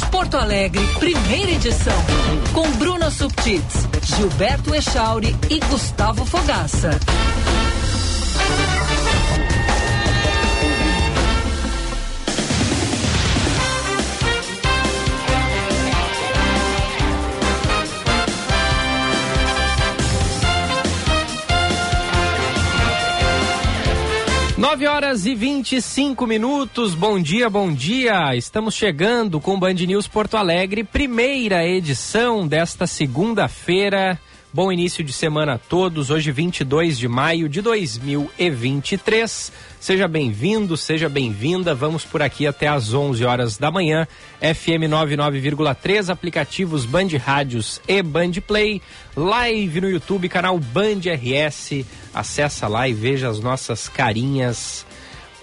Porto Alegre, primeira edição. Com Bruna Subtits, Gilberto Echauri e Gustavo Fogaça. 9 horas e 25 minutos. Bom dia, bom dia. Estamos chegando com Band News Porto Alegre, primeira edição desta segunda-feira. Bom início de semana a todos. Hoje, 22 de maio de 2023. Seja bem-vindo, seja bem-vinda. Vamos por aqui até às 11 horas da manhã. FM 99,3, aplicativos Band Rádios e Band Play. Live no YouTube, canal Band RS. Acessa lá e veja as nossas carinhas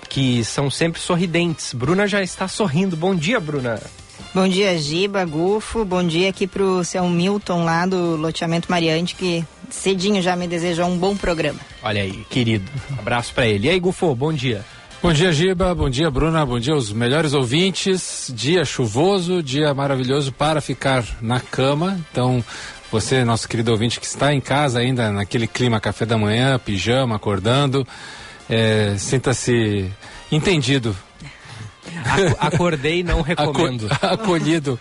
que são sempre sorridentes. Bruna já está sorrindo. Bom dia, Bruna. Bom dia, Giba, Gufo. Bom dia aqui pro seu Milton lá do loteamento Mariante, que cedinho já me desejou um bom programa. Olha aí, querido. Abraço para ele. E aí, Gufo, bom dia. Bom dia, Giba. Bom dia, Bruna. Bom dia aos melhores ouvintes. Dia chuvoso, dia maravilhoso para ficar na cama. Então, você, nosso querido ouvinte que está em casa ainda, naquele clima café da manhã, pijama, acordando, é, sinta-se entendido Acordei não recomendo. Acolhido.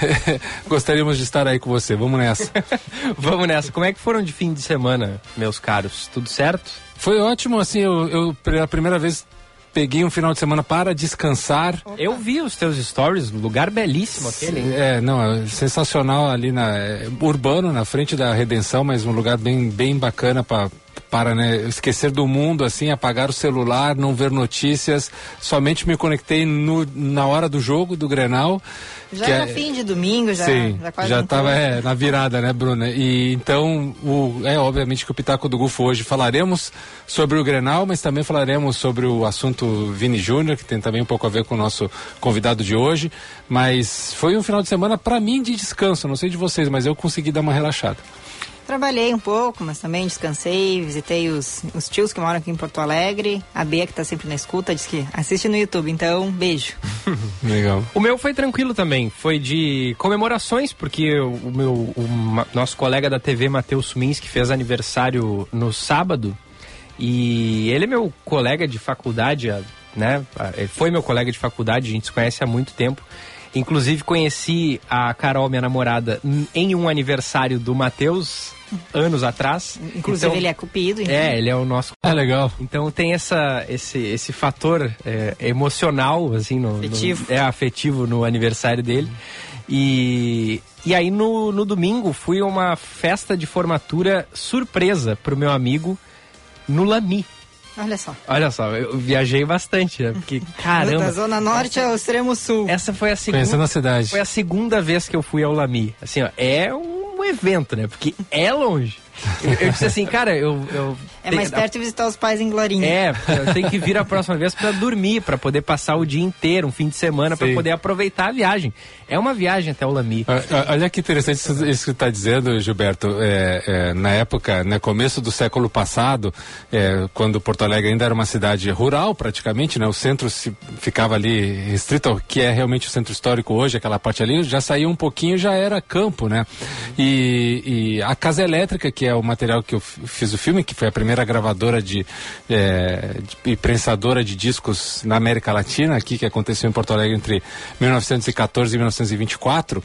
Gostaríamos de estar aí com você. Vamos nessa. Vamos nessa. Como é que foram de fim de semana, meus caros? Tudo certo? Foi ótimo, assim, eu, eu pela primeira vez peguei um final de semana para descansar. Eu vi os teus stories, lugar belíssimo aquele. Hein? É, não, é sensacional ali na é, urbano, na frente da Redenção, mas um lugar bem bem bacana para para né, esquecer do mundo, assim, apagar o celular, não ver notícias. Somente me conectei no, na hora do jogo do Grenal. Já era é, fim de domingo, já, sim, já já estava é, na virada, né, Bruna? E então, o, é obviamente que o Pitaco do Gufo hoje falaremos sobre o Grenal, mas também falaremos sobre o assunto Vini Júnior, que tem também um pouco a ver com o nosso convidado de hoje. Mas foi um final de semana para mim de descanso, não sei de vocês, mas eu consegui dar uma relaxada. Trabalhei um pouco, mas também descansei, visitei os, os tios que moram aqui em Porto Alegre. A Bia, que está sempre na escuta, disse que assiste no YouTube, então beijo. Legal. O meu foi tranquilo também, foi de comemorações, porque o meu o nosso colega da TV, Matheus Suminski, fez aniversário no sábado. E ele é meu colega de faculdade, né? Ele foi meu colega de faculdade, a gente se conhece há muito tempo. Inclusive conheci a Carol, minha namorada, em um aniversário do Matheus, anos atrás. Inclusive então, ele é cupido. Então. É, ele é o nosso. É legal. Então tem essa, esse, esse fator é, emocional, assim, no, afetivo. No, é afetivo no aniversário dele. E, e aí no, no domingo fui a uma festa de formatura surpresa pro meu amigo no Lami. Olha só. Olha só, eu viajei bastante, né? Porque, caramba. Da Zona Norte ao extremo sul. Essa foi a segunda. Conhecendo a cidade. Foi a segunda vez que eu fui ao Lami. Assim, ó, é um evento, né? Porque é longe. Eu, eu disse assim, cara, eu. eu é mais perto de visitar os pais em Glorinha. É, tenho que vir a próxima vez para dormir, para poder passar o dia inteiro, um fim de semana, para poder aproveitar a viagem. É uma viagem até o Lami. Olha que interessante isso, isso que você está dizendo, Gilberto. É, é, na época, no né, começo do século passado, é, quando Porto Alegre ainda era uma cidade rural, praticamente, né, o centro se, ficava ali restrito ao que é realmente o centro histórico hoje, aquela parte ali, já saía um pouquinho, já era campo, né? E, e a casa elétrica, que é o material que eu fiz o filme, que foi a primeira gravadora de, é, de prensadora de discos na América Latina, aqui que aconteceu em Porto Alegre entre 1914 e 1924,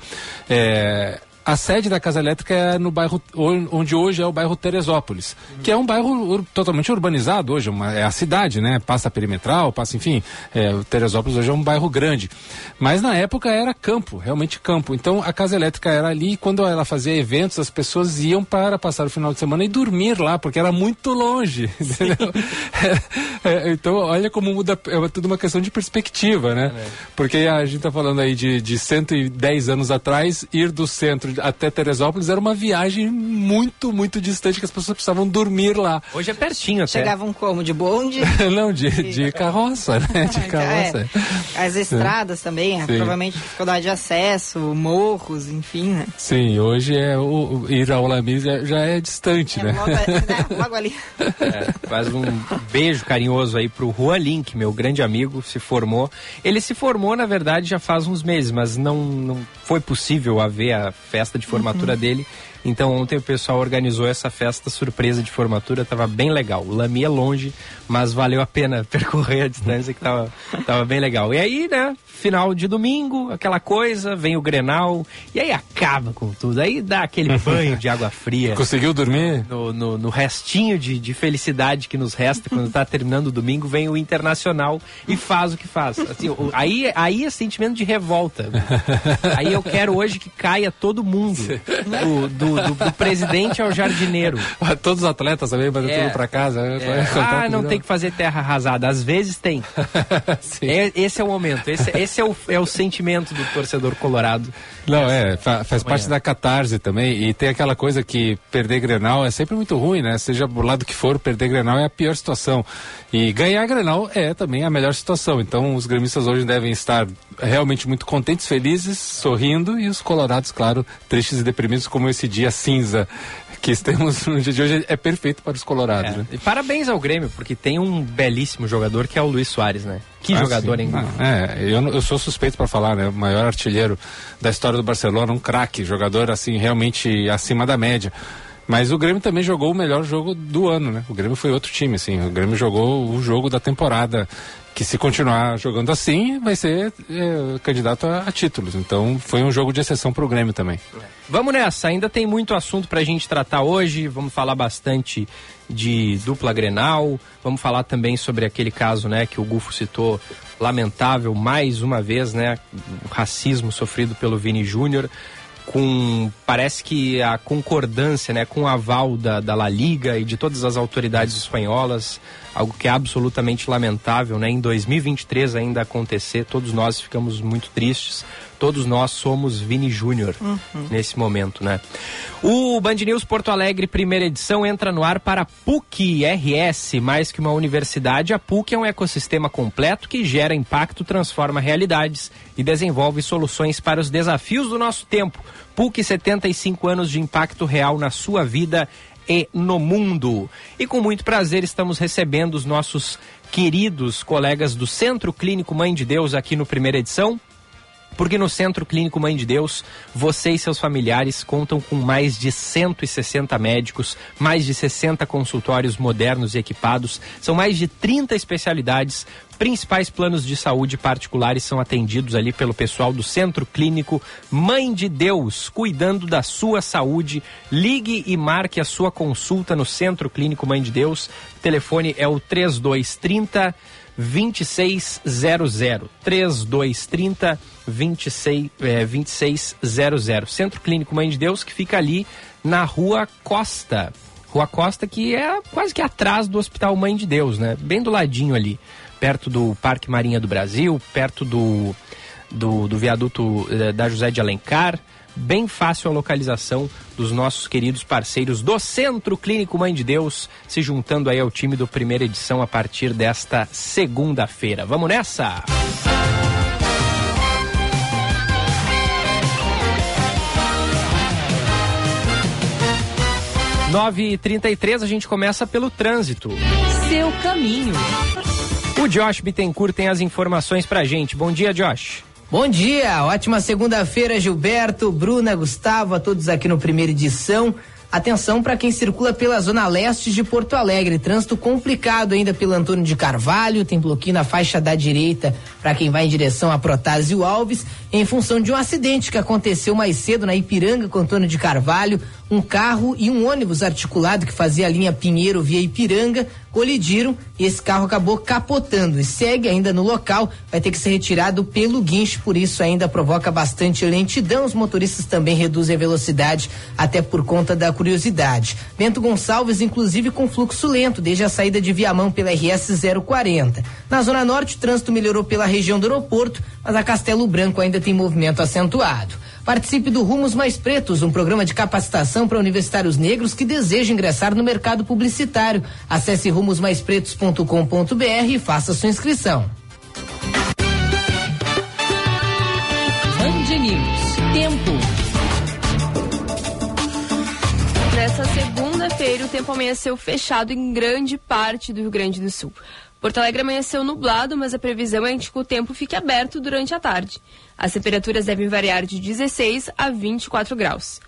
é, a sede da Casa Elétrica é no bairro onde hoje é o bairro Teresópolis, uhum. que é um bairro ur, totalmente urbanizado hoje, uma, é a cidade, né? Passa perimetral, passa, enfim, é, o Teresópolis hoje é um bairro grande. Mas na época era campo, realmente campo. Então a Casa Elétrica era ali e quando ela fazia eventos, as pessoas iam para passar o final de semana e dormir lá, porque era muito longe. é, é, então, olha como muda, é tudo uma questão de perspectiva, né? É. Porque a gente está falando aí de, de 110 anos atrás, ir do centro até Teresópolis era uma viagem muito, muito distante que as pessoas precisavam dormir lá. Hoje é pertinho até. Chegavam como? De bonde? Não, de, de carroça, né? De carroça. É. As estradas também, Sim. provavelmente dificuldade de acesso, morros, enfim, né? Sim, hoje é o, ir ao Lamis já, já é distante, é, né? Logo, é, logo ali. É, faz um beijo carinhoso aí pro Juan Link, meu grande amigo, se formou. Ele se formou, na verdade, já faz uns meses, mas não, não foi possível haver a festa de formatura uhum. dele. Então ontem o pessoal organizou essa festa surpresa de formatura, tava bem legal. O Lami é longe, mas valeu a pena percorrer a distância que tava, tava bem legal. E aí, né, final de domingo, aquela coisa, vem o Grenal, e aí acaba com tudo. Aí dá aquele banho de água fria. Conseguiu dormir? No, no, no restinho de, de, felicidade que nos resta quando tá terminando o domingo, vem o Internacional e faz o que faz. Assim, aí, aí é sentimento de revolta. Aí eu quero hoje que caia todo mundo. Do, do, do, do presidente ao jardineiro. Todos os atletas também, mandam é, tudo pra casa. Né? É. Ah, não tem que fazer terra arrasada. Às vezes tem. é, esse é o momento. Esse, esse é, o, é o sentimento do torcedor colorado. Não, é, faz parte da catarse também. E tem aquela coisa que perder Grenal é sempre muito ruim, né? Seja do lado que for, perder Grenal é a pior situação. E ganhar Grenal é também a melhor situação. Então os gremistas hoje devem estar realmente muito contentes, felizes, sorrindo. E os colorados, claro, tristes e deprimidos como esse dia cinza que temos no dia de hoje é perfeito para os colorados. É. Né? E parabéns ao Grêmio, porque tem um belíssimo jogador que é o Luiz Soares, né? Que ah, jogador, hein? Ah, é, eu, eu sou suspeito para falar, né? O maior artilheiro da história do Barcelona, um craque, jogador assim, realmente acima da média. Mas o Grêmio também jogou o melhor jogo do ano, né? O Grêmio foi outro time, assim. O Grêmio jogou o jogo da temporada que se continuar jogando assim, vai ser é, candidato a, a, títulos. Então foi um jogo de exceção para o Grêmio também. Vamos nessa, ainda tem muito assunto para a gente tratar hoje. Vamos falar bastante de dupla Grenal. Vamos falar também sobre aquele caso, né, que o Gufo citou, lamentável mais uma vez, né, o racismo sofrido pelo Vini Júnior com parece que a concordância né, com o aval da, da La Liga e de todas as autoridades espanholas, algo que é absolutamente lamentável, né? Em 2023 ainda acontecer, todos nós ficamos muito tristes todos nós somos Vini Júnior uhum. nesse momento, né? O Band News Porto Alegre, primeira edição, entra no ar para PUC RS, mais que uma universidade, a PUC é um ecossistema completo que gera impacto, transforma realidades e desenvolve soluções para os desafios do nosso tempo. PUC 75 anos de impacto real na sua vida e no mundo. E com muito prazer estamos recebendo os nossos queridos colegas do Centro Clínico Mãe de Deus aqui no primeira edição. Porque no Centro Clínico Mãe de Deus, você e seus familiares contam com mais de 160 médicos, mais de 60 consultórios modernos e equipados, são mais de 30 especialidades. Principais planos de saúde particulares são atendidos ali pelo pessoal do Centro Clínico Mãe de Deus, cuidando da sua saúde. Ligue e marque a sua consulta no Centro Clínico Mãe de Deus. O telefone é o 3230 2600 3230 26, é, 2600. Centro Clínico Mãe de Deus, que fica ali na Rua Costa. Rua Costa, que é quase que atrás do Hospital Mãe de Deus, né? Bem do ladinho ali, perto do Parque Marinha do Brasil, perto do, do, do viaduto é, da José de Alencar bem fácil a localização dos nossos queridos parceiros do Centro Clínico Mãe de Deus, se juntando aí ao time do primeira edição a partir desta segunda-feira. Vamos nessa! Música 9h33, a gente começa pelo trânsito. Seu caminho. O Josh Bittencourt tem as informações pra gente. Bom dia, Josh. Bom dia, ótima segunda-feira, Gilberto, Bruna, Gustavo, a todos aqui no Primeira Edição. Atenção para quem circula pela zona leste de Porto Alegre. Trânsito complicado ainda pelo Antônio de Carvalho. Tem bloqueio na faixa da direita para quem vai em direção a Protásio Alves, em função de um acidente que aconteceu mais cedo na Ipiranga com Antônio de Carvalho. Um carro e um ônibus articulado que fazia a linha Pinheiro via Ipiranga colidiram e esse carro acabou capotando e segue ainda no local, vai ter que ser retirado pelo guincho, por isso ainda provoca bastante lentidão. Os motoristas também reduzem a velocidade, até por conta da curiosidade. Bento Gonçalves, inclusive, com fluxo lento desde a saída de Viamão pela RS 040. Na Zona Norte, o trânsito melhorou pela região do aeroporto, mas a Castelo Branco ainda tem movimento acentuado. Participe do Rumos Mais Pretos, um programa de capacitação para universitários negros que desejam ingressar no mercado publicitário. Acesse rumosmaispretos.com.br e faça sua inscrição. Band News. Tempo. Nessa segunda-feira, o tempo amanheceu fechado em grande parte do Rio Grande do Sul. Porto Alegre amanheceu nublado, mas a previsão é que o tempo fique aberto durante a tarde. As temperaturas devem variar de 16 a 24 graus.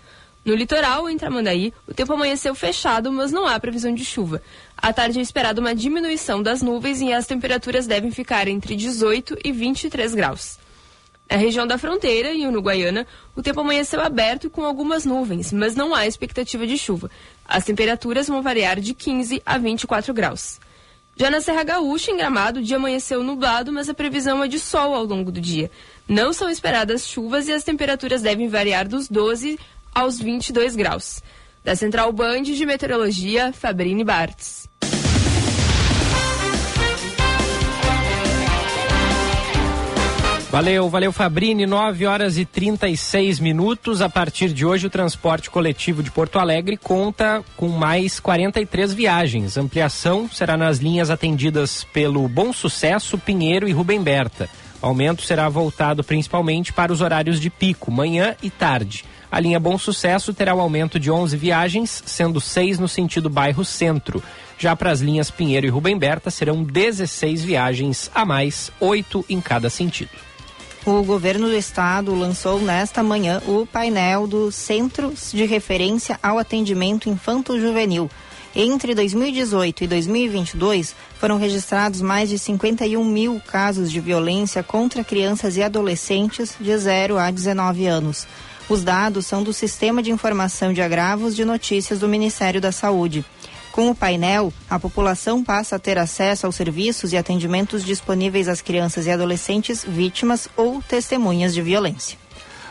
No litoral, em Tramandaí, o tempo amanheceu fechado, mas não há previsão de chuva. À tarde é esperada uma diminuição das nuvens e as temperaturas devem ficar entre 18 e 23 graus. Na região da fronteira e no Guaiana, o tempo amanheceu aberto com algumas nuvens, mas não há expectativa de chuva. As temperaturas vão variar de 15 a 24 graus. Já na Serra Gaúcha, em Gramado, o dia amanheceu nublado, mas a previsão é de sol ao longo do dia. Não são esperadas chuvas e as temperaturas devem variar dos 12 aos 22 graus. Da Central Band de Meteorologia, Fabrini Bartz. Valeu, valeu Fabrini, 9 horas e 36 minutos. A partir de hoje, o transporte coletivo de Porto Alegre conta com mais 43 viagens. Ampliação será nas linhas atendidas pelo Bom Sucesso, Pinheiro e Rubem Berta. O aumento será voltado principalmente para os horários de pico, manhã e tarde. A linha Bom Sucesso terá o aumento de 11 viagens, sendo 6 no sentido bairro centro. Já para as linhas Pinheiro e Rubem Berta serão 16 viagens a mais, 8 em cada sentido. O governo do estado lançou nesta manhã o painel dos Centros de Referência ao Atendimento Infanto-Juvenil. Entre 2018 e 2022, foram registrados mais de 51 mil casos de violência contra crianças e adolescentes de 0 a 19 anos. Os dados são do Sistema de Informação de Agravos de Notícias do Ministério da Saúde. Com o painel, a população passa a ter acesso aos serviços e atendimentos disponíveis às crianças e adolescentes vítimas ou testemunhas de violência.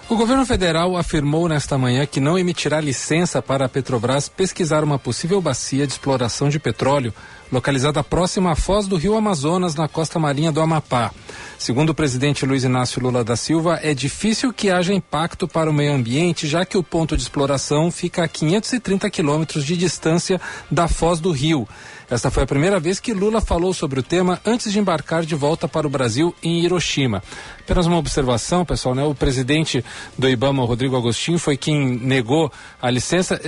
O governo federal afirmou nesta manhã que não emitirá licença para a Petrobras pesquisar uma possível bacia de exploração de petróleo localizada próxima à foz do rio Amazonas, na costa marinha do Amapá. Segundo o presidente Luiz Inácio Lula da Silva, é difícil que haja impacto para o meio ambiente, já que o ponto de exploração fica a 530 quilômetros de distância da foz do rio. Esta foi a primeira vez que Lula falou sobre o tema antes de embarcar de volta para o Brasil em Hiroshima. Apenas uma observação, pessoal, né? O presidente do IBAMA, Rodrigo Agostinho, foi quem negou a licença.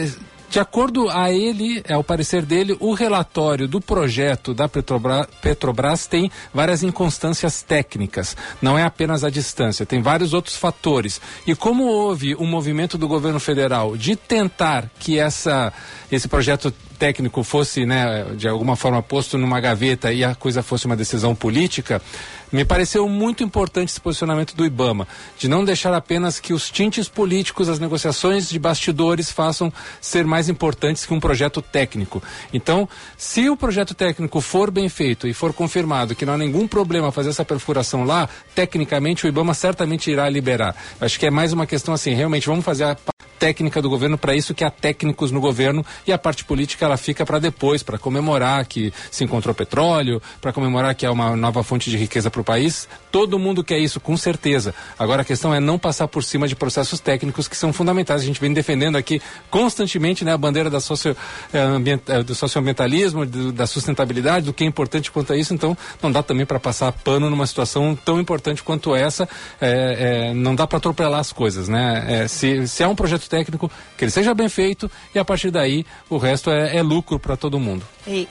De acordo a ele, ao parecer dele, o relatório do projeto da Petrobras, Petrobras, tem várias inconstâncias técnicas. Não é apenas a distância, tem vários outros fatores. E como houve um movimento do governo federal de tentar que essa, esse projeto técnico fosse, né, de alguma forma posto numa gaveta e a coisa fosse uma decisão política, me pareceu muito importante esse posicionamento do IBAMA, de não deixar apenas que os tintes políticos, as negociações de bastidores façam ser mais importantes que um projeto técnico. Então, se o projeto técnico for bem feito e for confirmado que não há nenhum problema fazer essa perfuração lá, tecnicamente o IBAMA certamente irá liberar. Acho que é mais uma questão assim, realmente vamos fazer a técnica do governo para isso que há técnicos no governo e a parte política ela fica para depois, para comemorar que se encontrou petróleo, para comemorar que é uma nova fonte de riqueza para o país. Todo mundo quer isso, com certeza. Agora a questão é não passar por cima de processos técnicos que são fundamentais. A gente vem defendendo aqui constantemente né, a bandeira da socio, eh, do socioambientalismo, do, da sustentabilidade, do que é importante quanto a isso. Então não dá também para passar pano numa situação tão importante quanto essa. É, não dá para atropelar as coisas, né? se, se é um projeto técnico, que ele seja bem feito e a partir daí o resto é, é lucro para todo mundo. E,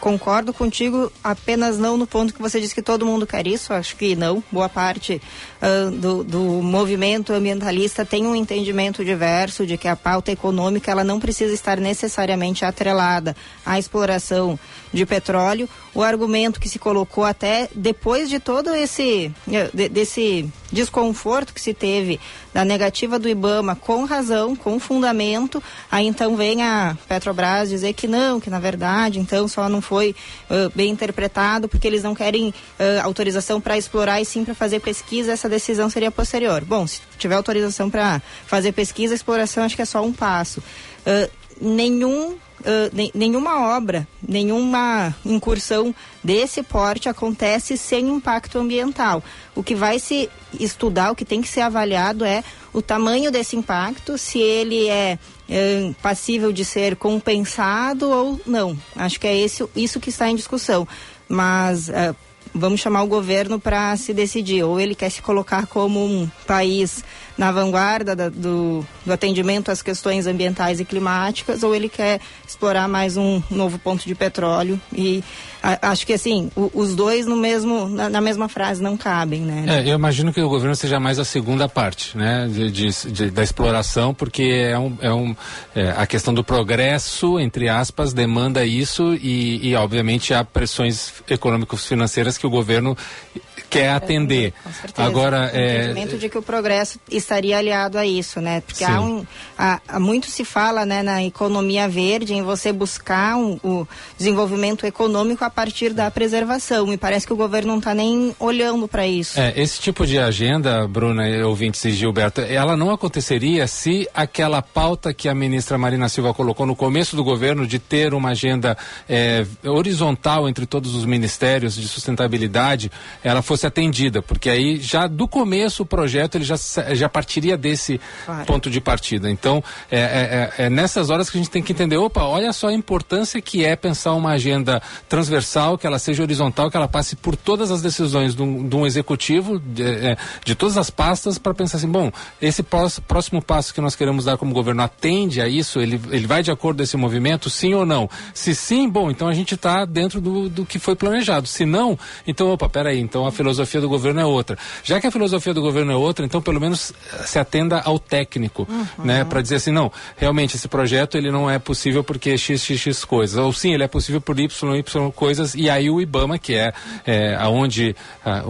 concordo contigo, apenas não no ponto que você disse que todo mundo quer isso, acho que não. Boa parte uh, do, do movimento ambientalista tem um entendimento diverso de que a pauta econômica ela não precisa estar necessariamente atrelada à exploração de petróleo. O argumento que se colocou até depois de todo esse eh, de, desse desconforto que se teve da negativa do IBAMA com razão, com fundamento, aí então vem a Petrobras dizer que não, que na verdade então só não foi uh, bem interpretado porque eles não querem uh, autorização para explorar e sim para fazer pesquisa, essa decisão seria posterior. Bom, se tiver autorização para fazer pesquisa, exploração acho que é só um passo. Uh, nenhum uh, nenhuma obra, nenhuma incursão desse porte acontece sem impacto ambiental. O que vai se estudar, o que tem que ser avaliado é o tamanho desse impacto, se ele é, é passível de ser compensado ou não. Acho que é esse, isso que está em discussão. Mas uh, vamos chamar o governo para se decidir. Ou ele quer se colocar como um país na vanguarda da, do, do, atendimento às questões ambientais e climáticas, ou ele quer explorar mais um novo ponto de petróleo. E a, acho que assim, o, os dois no mesmo, na, na, mesma frase não cabem, né? É, eu imagino que o governo seja mais a segunda parte, né? De, de, de da exploração, porque é, um, é, um, é, a questão do progresso, entre aspas, demanda isso e, e obviamente há pressões econômicas financeiras que o governo quer atender. É, Agora, o é... entendimento de que o progresso estaria aliado a isso, né? Porque há, um, há, há, muito se fala, né, na economia verde, em você buscar um, o desenvolvimento econômico a partir da preservação. E parece que o governo não está nem olhando para isso. É, esse tipo de agenda, Bruna, ouvintes e Gilberto, ela não aconteceria se aquela pauta que a ministra Marina Silva colocou no começo do governo de ter uma agenda é, horizontal entre todos os ministérios de sustentabilidade, ela fosse fosse atendida, porque aí já do começo o projeto ele já, já partiria desse claro. ponto de partida. Então é, é, é, é, nessas horas que a gente tem que entender, opa, olha só a importância que é pensar uma agenda transversal, que ela seja horizontal, que ela passe por todas as decisões de um, de um executivo, de, é, de, todas as pastas, para pensar assim, bom, esse próximo passo que nós queremos dar como governo atende a isso, ele, ele vai de acordo com esse movimento, sim ou não? Se sim, bom, então a gente está dentro do, do que foi planejado. Se não, então, opa, peraí, então a filosofia do governo é outra. Já que a filosofia do governo é outra, então pelo menos se atenda ao técnico, uhum. né, para dizer assim, não, realmente esse projeto ele não é possível porque xxx coisas, ou sim, ele é possível por y y coisas e aí o IBAMA, que é, é aonde a,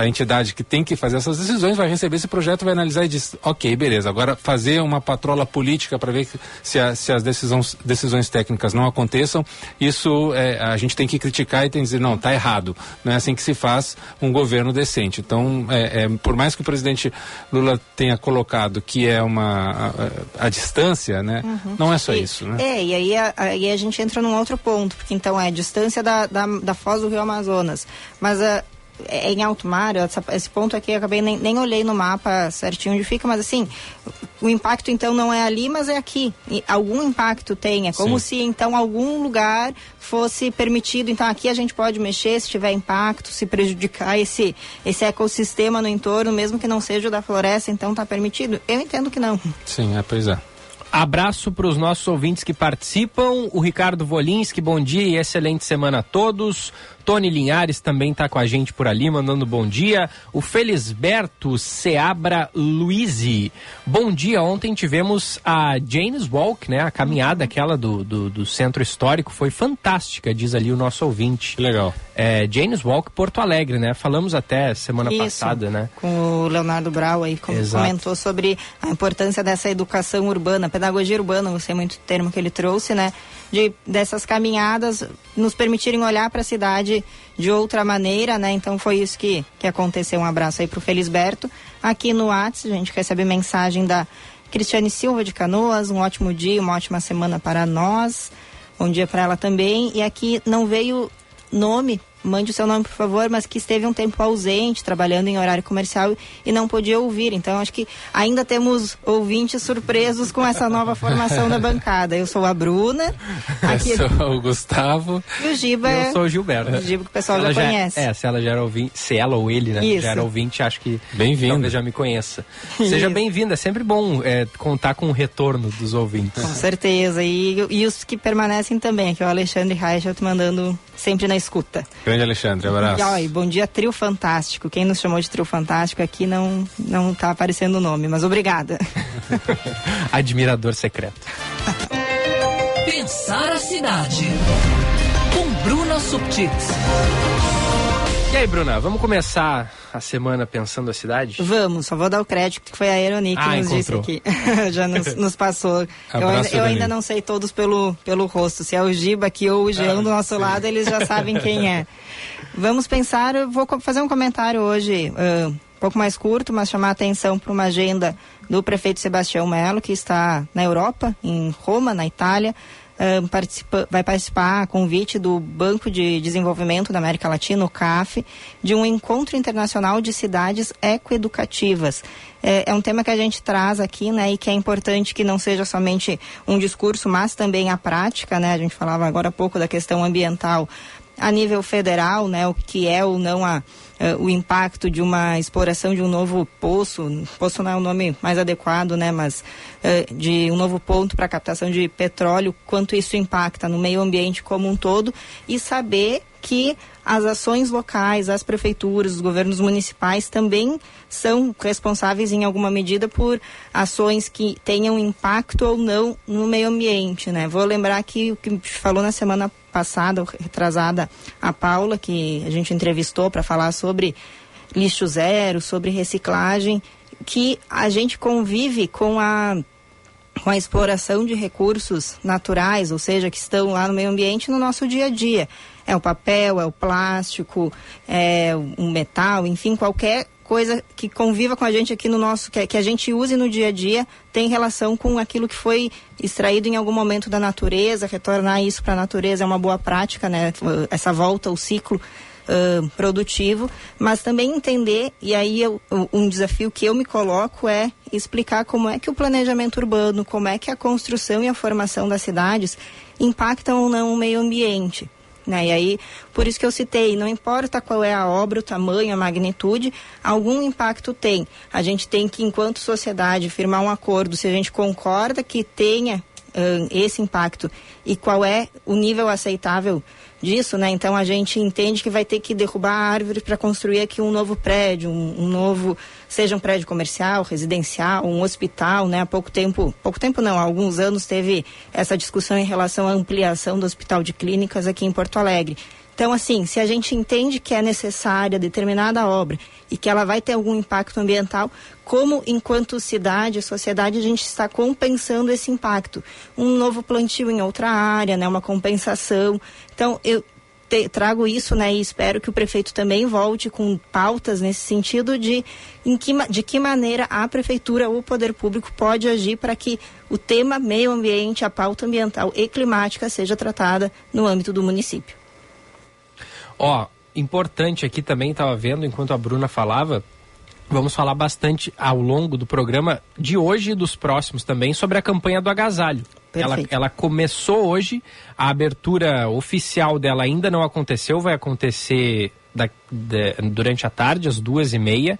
a entidade que tem que fazer essas decisões vai receber esse projeto, vai analisar e diz, ok, beleza. Agora fazer uma patrola política para ver se, a, se as decisões, decisões técnicas não aconteçam, isso é, a gente tem que criticar e tem que dizer, não, está errado. Não é assim que se faz um governo decente. Então, é, é, por mais que o presidente Lula tenha colocado que é uma a, a distância, né? Uhum. Não é só e, isso, né? É, e aí a, aí a gente entra num outro ponto, porque então é a distância da, da, da foz do Rio Amazonas. Mas a é em alto mar, essa, esse ponto aqui eu acabei nem, nem olhei no mapa certinho onde fica, mas assim, o impacto então não é ali, mas é aqui. E algum impacto tem, é como Sim. se então algum lugar fosse permitido, então aqui a gente pode mexer se tiver impacto, se prejudicar esse, esse ecossistema no entorno, mesmo que não seja o da floresta, então está permitido? Eu entendo que não. Sim, é, pois é. Abraço para os nossos ouvintes que participam. O Ricardo Volinski, bom dia e excelente semana a todos. Tony Linhares também está com a gente por ali, mandando bom dia. O Felisberto Seabra Luizi. Bom dia, ontem tivemos a James Walk, né? A caminhada aquela do, do, do centro histórico foi fantástica, diz ali o nosso ouvinte. Que legal. É, James Walk Porto Alegre, né? Falamos até semana Isso, passada, né? Com o Leonardo Brau aí, como comentou sobre a importância dessa educação urbana, pedagogia urbana, não sei muito o termo que ele trouxe, né? de dessas caminhadas nos permitirem olhar para a cidade de outra maneira, né? Então foi isso que, que aconteceu. Um abraço aí para o Felisberto. Aqui no WhatsApp, a gente recebe mensagem da Cristiane Silva de Canoas. Um ótimo dia, uma ótima semana para nós. Bom dia para ela também. E aqui não veio nome mande o seu nome, por favor, mas que esteve um tempo ausente, trabalhando em horário comercial e não podia ouvir. Então, acho que ainda temos ouvintes surpresos com essa nova formação da bancada. Eu sou a Bruna. Aqui... Eu sou o Gustavo. E o Giba Eu sou o Gilberto. O Giba que o pessoal já, já, conhece. É, se ela já era ouvinte, se ela ou ele, né, Isso. já era ouvinte, acho que bem-vindo. talvez já me conheça. Seja bem-vinda, é sempre bom é, contar com o retorno dos ouvintes. Com certeza. E, e os que permanecem também, que é o Alexandre Reichelt mandando sempre na escuta. Grande Alexandre, abraço. E, ó, bom dia, Trio Fantástico. Quem nos chamou de Trio Fantástico aqui não, não tá aparecendo o nome, mas obrigada. Admirador secreto. Pensar a cidade. Com Bruna Subtits. E aí, Bruna, vamos começar a semana pensando a cidade? Vamos, só vou dar o crédito que foi a Aeroni que ah, nos encontrou. disse aqui. Já nos, nos passou. eu, ainda, eu ainda, não sei todos pelo, pelo rosto. Se é o Giba aqui ou o Jean ah, do nosso sim. lado, eles já sabem quem é. Vamos pensar, eu vou fazer um comentário hoje, uh, um pouco mais curto, mas chamar a atenção para uma agenda do prefeito Sebastião Melo, que está na Europa, em Roma, na Itália, participa, vai participar a convite do Banco de Desenvolvimento da América Latina, o CAF, de um encontro internacional de cidades ecoeducativas. É, é um tema que a gente traz aqui, né, e que é importante que não seja somente um discurso, mas também a prática, né? A gente falava agora há pouco da questão ambiental a nível federal, né, o que é ou não a, uh, o impacto de uma exploração de um novo poço, poço não é o nome mais adequado, né, mas uh, de um novo ponto para captação de petróleo, quanto isso impacta no meio ambiente como um todo e saber que as ações locais, as prefeituras, os governos municipais também são responsáveis em alguma medida por ações que tenham impacto ou não no meio ambiente, né? Vou lembrar que o que falou na semana passada, retrasada, a Paula, que a gente entrevistou para falar sobre lixo zero, sobre reciclagem, que a gente convive com a com a exploração de recursos naturais, ou seja, que estão lá no meio ambiente no nosso dia a dia. É o papel, é o plástico, é o metal, enfim, qualquer coisa que conviva com a gente aqui no nosso, que, que a gente use no dia a dia, tem relação com aquilo que foi extraído em algum momento da natureza, retornar isso para a natureza é uma boa prática, né? Essa volta ao ciclo Uh, produtivo, mas também entender, e aí eu, um desafio que eu me coloco é explicar como é que o planejamento urbano, como é que a construção e a formação das cidades impactam ou não o meio ambiente. Né? E aí, por isso que eu citei, não importa qual é a obra, o tamanho, a magnitude, algum impacto tem. A gente tem que, enquanto sociedade, firmar um acordo, se a gente concorda que tenha uh, esse impacto e qual é o nível aceitável disso, né? Então a gente entende que vai ter que derrubar árvores para construir aqui um novo prédio, um, um, novo, seja um prédio comercial, residencial, um hospital, né? Há pouco tempo, pouco tempo não, há alguns anos teve essa discussão em relação à ampliação do hospital de clínicas aqui em Porto Alegre. Então, assim, se a gente entende que é necessária determinada obra e que ela vai ter algum impacto ambiental, como enquanto cidade, sociedade, a gente está compensando esse impacto? Um novo plantio em outra área, né? Uma compensação. Então, eu te, trago isso, né, e espero que o prefeito também volte com pautas nesse sentido de em que, de que maneira a prefeitura ou o poder público pode agir para que o tema meio ambiente, a pauta ambiental e climática seja tratada no âmbito do município. Ó, importante aqui também, estava vendo enquanto a Bruna falava, vamos falar bastante ao longo do programa de hoje e dos próximos também sobre a campanha do agasalho. Ela, ela, começou hoje, a abertura oficial dela ainda não aconteceu, vai acontecer da, de, durante a tarde, às duas e meia.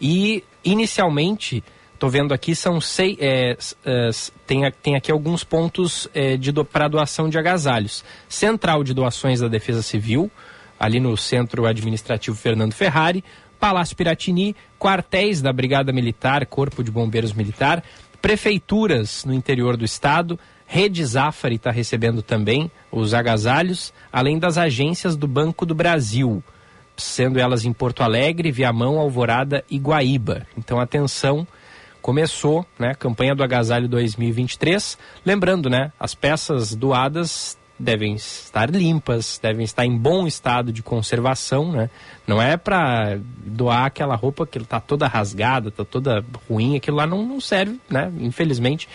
E inicialmente, estou vendo aqui, são seis. É, é, tem, tem aqui alguns pontos é, do, para doação de agasalhos. Central de Doações da Defesa Civil, ali no Centro Administrativo Fernando Ferrari, Palácio Piratini, quartéis da Brigada Militar, Corpo de Bombeiros Militar, prefeituras no interior do estado, Rede Zafari está recebendo também os agasalhos, além das agências do Banco do Brasil, sendo elas em Porto Alegre, Viamão, Alvorada e Guaíba. Então, atenção, começou, né, campanha do agasalho 2023. Lembrando, né, as peças doadas devem estar limpas, devem estar em bom estado de conservação, né? Não é para doar aquela roupa que está toda rasgada, está toda ruim, aquilo lá não, não serve, né? Infelizmente,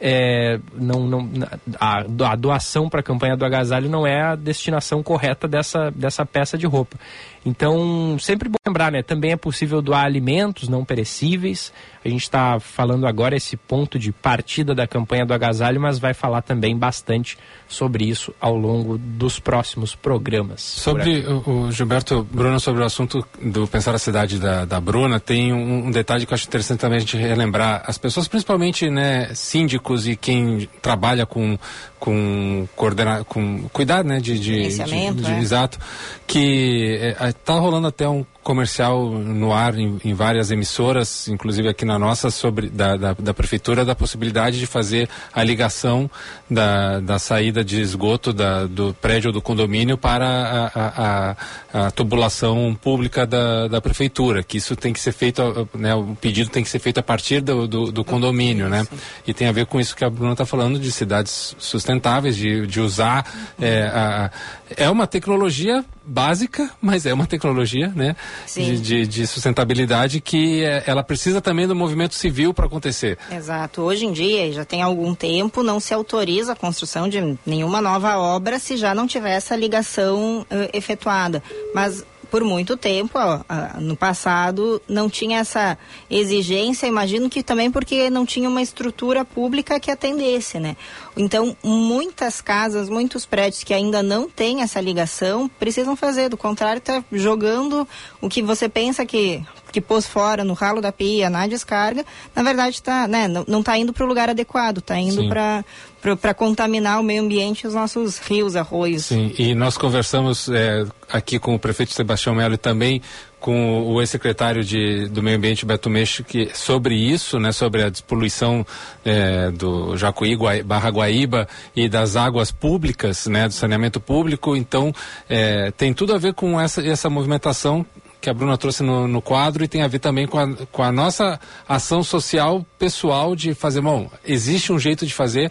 é, não, não, a, a doação para a campanha do agasalho não é a destinação correta dessa, dessa peça de roupa. Então, sempre bom lembrar, né? Também é possível doar alimentos não perecíveis. A gente está falando agora esse ponto de partida da campanha do agasalho, mas vai falar também bastante sobre isso ao longo dos próximos programas. Sobre o, o, Gilberto, Bruno, sobre o assunto do Pensar a Cidade da, da Bruna, tem um, um, detalhe que eu acho interessante também a gente relembrar. As pessoas, principalmente né, síndicos e quem trabalha com, com, coordenar, com cuidar né, de, de, de, de, de é. exato, que está é, rolando até um comercial no ar em, em, várias emissoras, inclusive aqui na nossa, sobre da, da, da, prefeitura, da possibilidade de fazer a ligação da, da saída de esgoto da, do prédio do condomínio para a, a, a tubulação pública da, da prefeitura, que isso tem que ser feito, né, o pedido tem que ser feito a partir do, do, do condomínio, né? E tem a ver com isso que a Bruna está falando de cidades sustentáveis sustentáveis, de, de usar. É, a, é uma tecnologia básica, mas é uma tecnologia né, de, de, de, sustentabilidade que é, ela precisa também do movimento civil para acontecer. Exato. Hoje em dia, já tem algum tempo, não se autoriza a construção de nenhuma nova obra se já não tiver essa ligação uh, efetuada. Mas por muito tempo, ó, no passado, não tinha essa exigência, imagino que também porque não tinha uma estrutura pública que atendesse, né? Então, muitas casas, muitos prédios que ainda não têm essa ligação, precisam fazer, do contrário, está jogando o que você pensa que que pôs fora no ralo da pia, na descarga, na verdade está, né, não está indo para o lugar adequado, está indo para para contaminar o meio ambiente os nossos rios, arroios. Sim, e nós conversamos é, aqui com o prefeito Sebastião Melo e também com o ex-secretário do Meio Ambiente Beto Meixo que sobre isso, né, sobre a despoluição é, do Jacuí, Barra Guaíba e das águas públicas, né, do saneamento público. Então, é, tem tudo a ver com essa, essa movimentação que a Bruna trouxe no, no, quadro e tem a ver também com a, com a nossa ação social pessoal de fazer, bom, existe um jeito de fazer,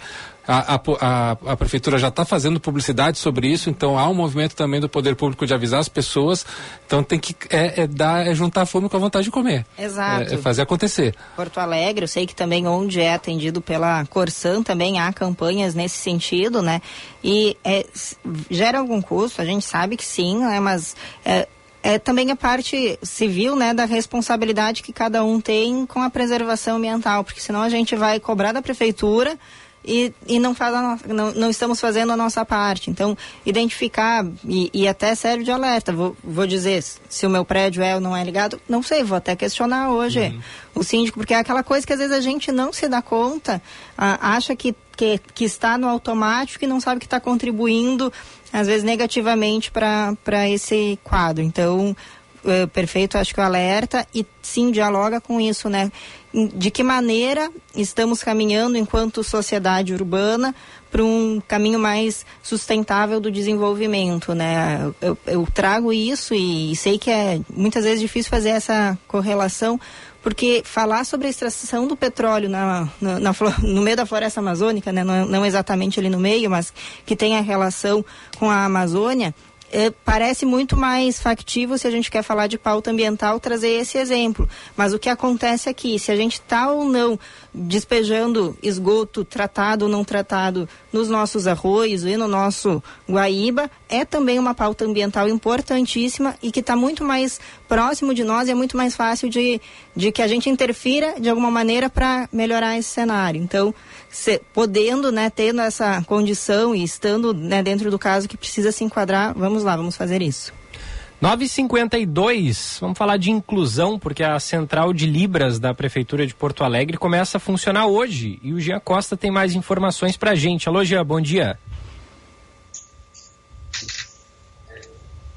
a, a, a, prefeitura já está fazendo publicidade sobre isso, então há um movimento também do poder público de avisar as pessoas. Então tem que é, é dar, é juntar a fome com a vontade de comer. Exato. É, é, fazer acontecer. Porto Alegre, eu sei que também onde é atendido pela Corsan também há campanhas nesse sentido, né? E é, gera algum custo, a gente sabe que sim, né? Mas é, é também a parte civil, né, da responsabilidade que cada um tem com a preservação ambiental, porque senão a gente vai cobrar da prefeitura e, e não, faz no, não, não, estamos fazendo a nossa parte. Então, identificar e, e até serve de alerta. Vou, vou, dizer se o meu prédio é ou não é ligado, não sei, vou até questionar hoje uhum. o síndico, porque é aquela coisa que às vezes a gente não se dá conta, acha que, que, que está no automático e não sabe que está contribuindo, às vezes negativamente para esse quadro. Então, é, perfeito, acho que o alerta e sim dialoga com isso, né? De que maneira estamos caminhando enquanto sociedade urbana para um caminho mais sustentável do desenvolvimento, né? Eu, eu, trago isso e sei que é muitas vezes difícil fazer essa correlação, porque falar sobre a extração do petróleo na, na, na no meio da floresta amazônica, né? não, não exatamente ali no meio, mas que tem a relação com a Amazônia, é, parece muito mais factível se a gente quer falar de pauta ambiental trazer esse exemplo. Mas o que acontece aqui, se a gente está ou não despejando esgoto tratado ou não tratado nos nossos arroios e no nosso Guaíba, é também uma pauta ambiental importantíssima e que está muito mais próximo de nós e é muito mais fácil de, de que a gente interfira de alguma maneira para melhorar esse cenário. Então, se, podendo, né, tendo essa condição e estando né, dentro do caso que precisa se enquadrar, vamos lá, vamos fazer isso. 952, vamos falar de inclusão, porque a central de Libras da Prefeitura de Porto Alegre começa a funcionar hoje e o Gia Costa tem mais informações pra gente. Alô, Gia, bom dia.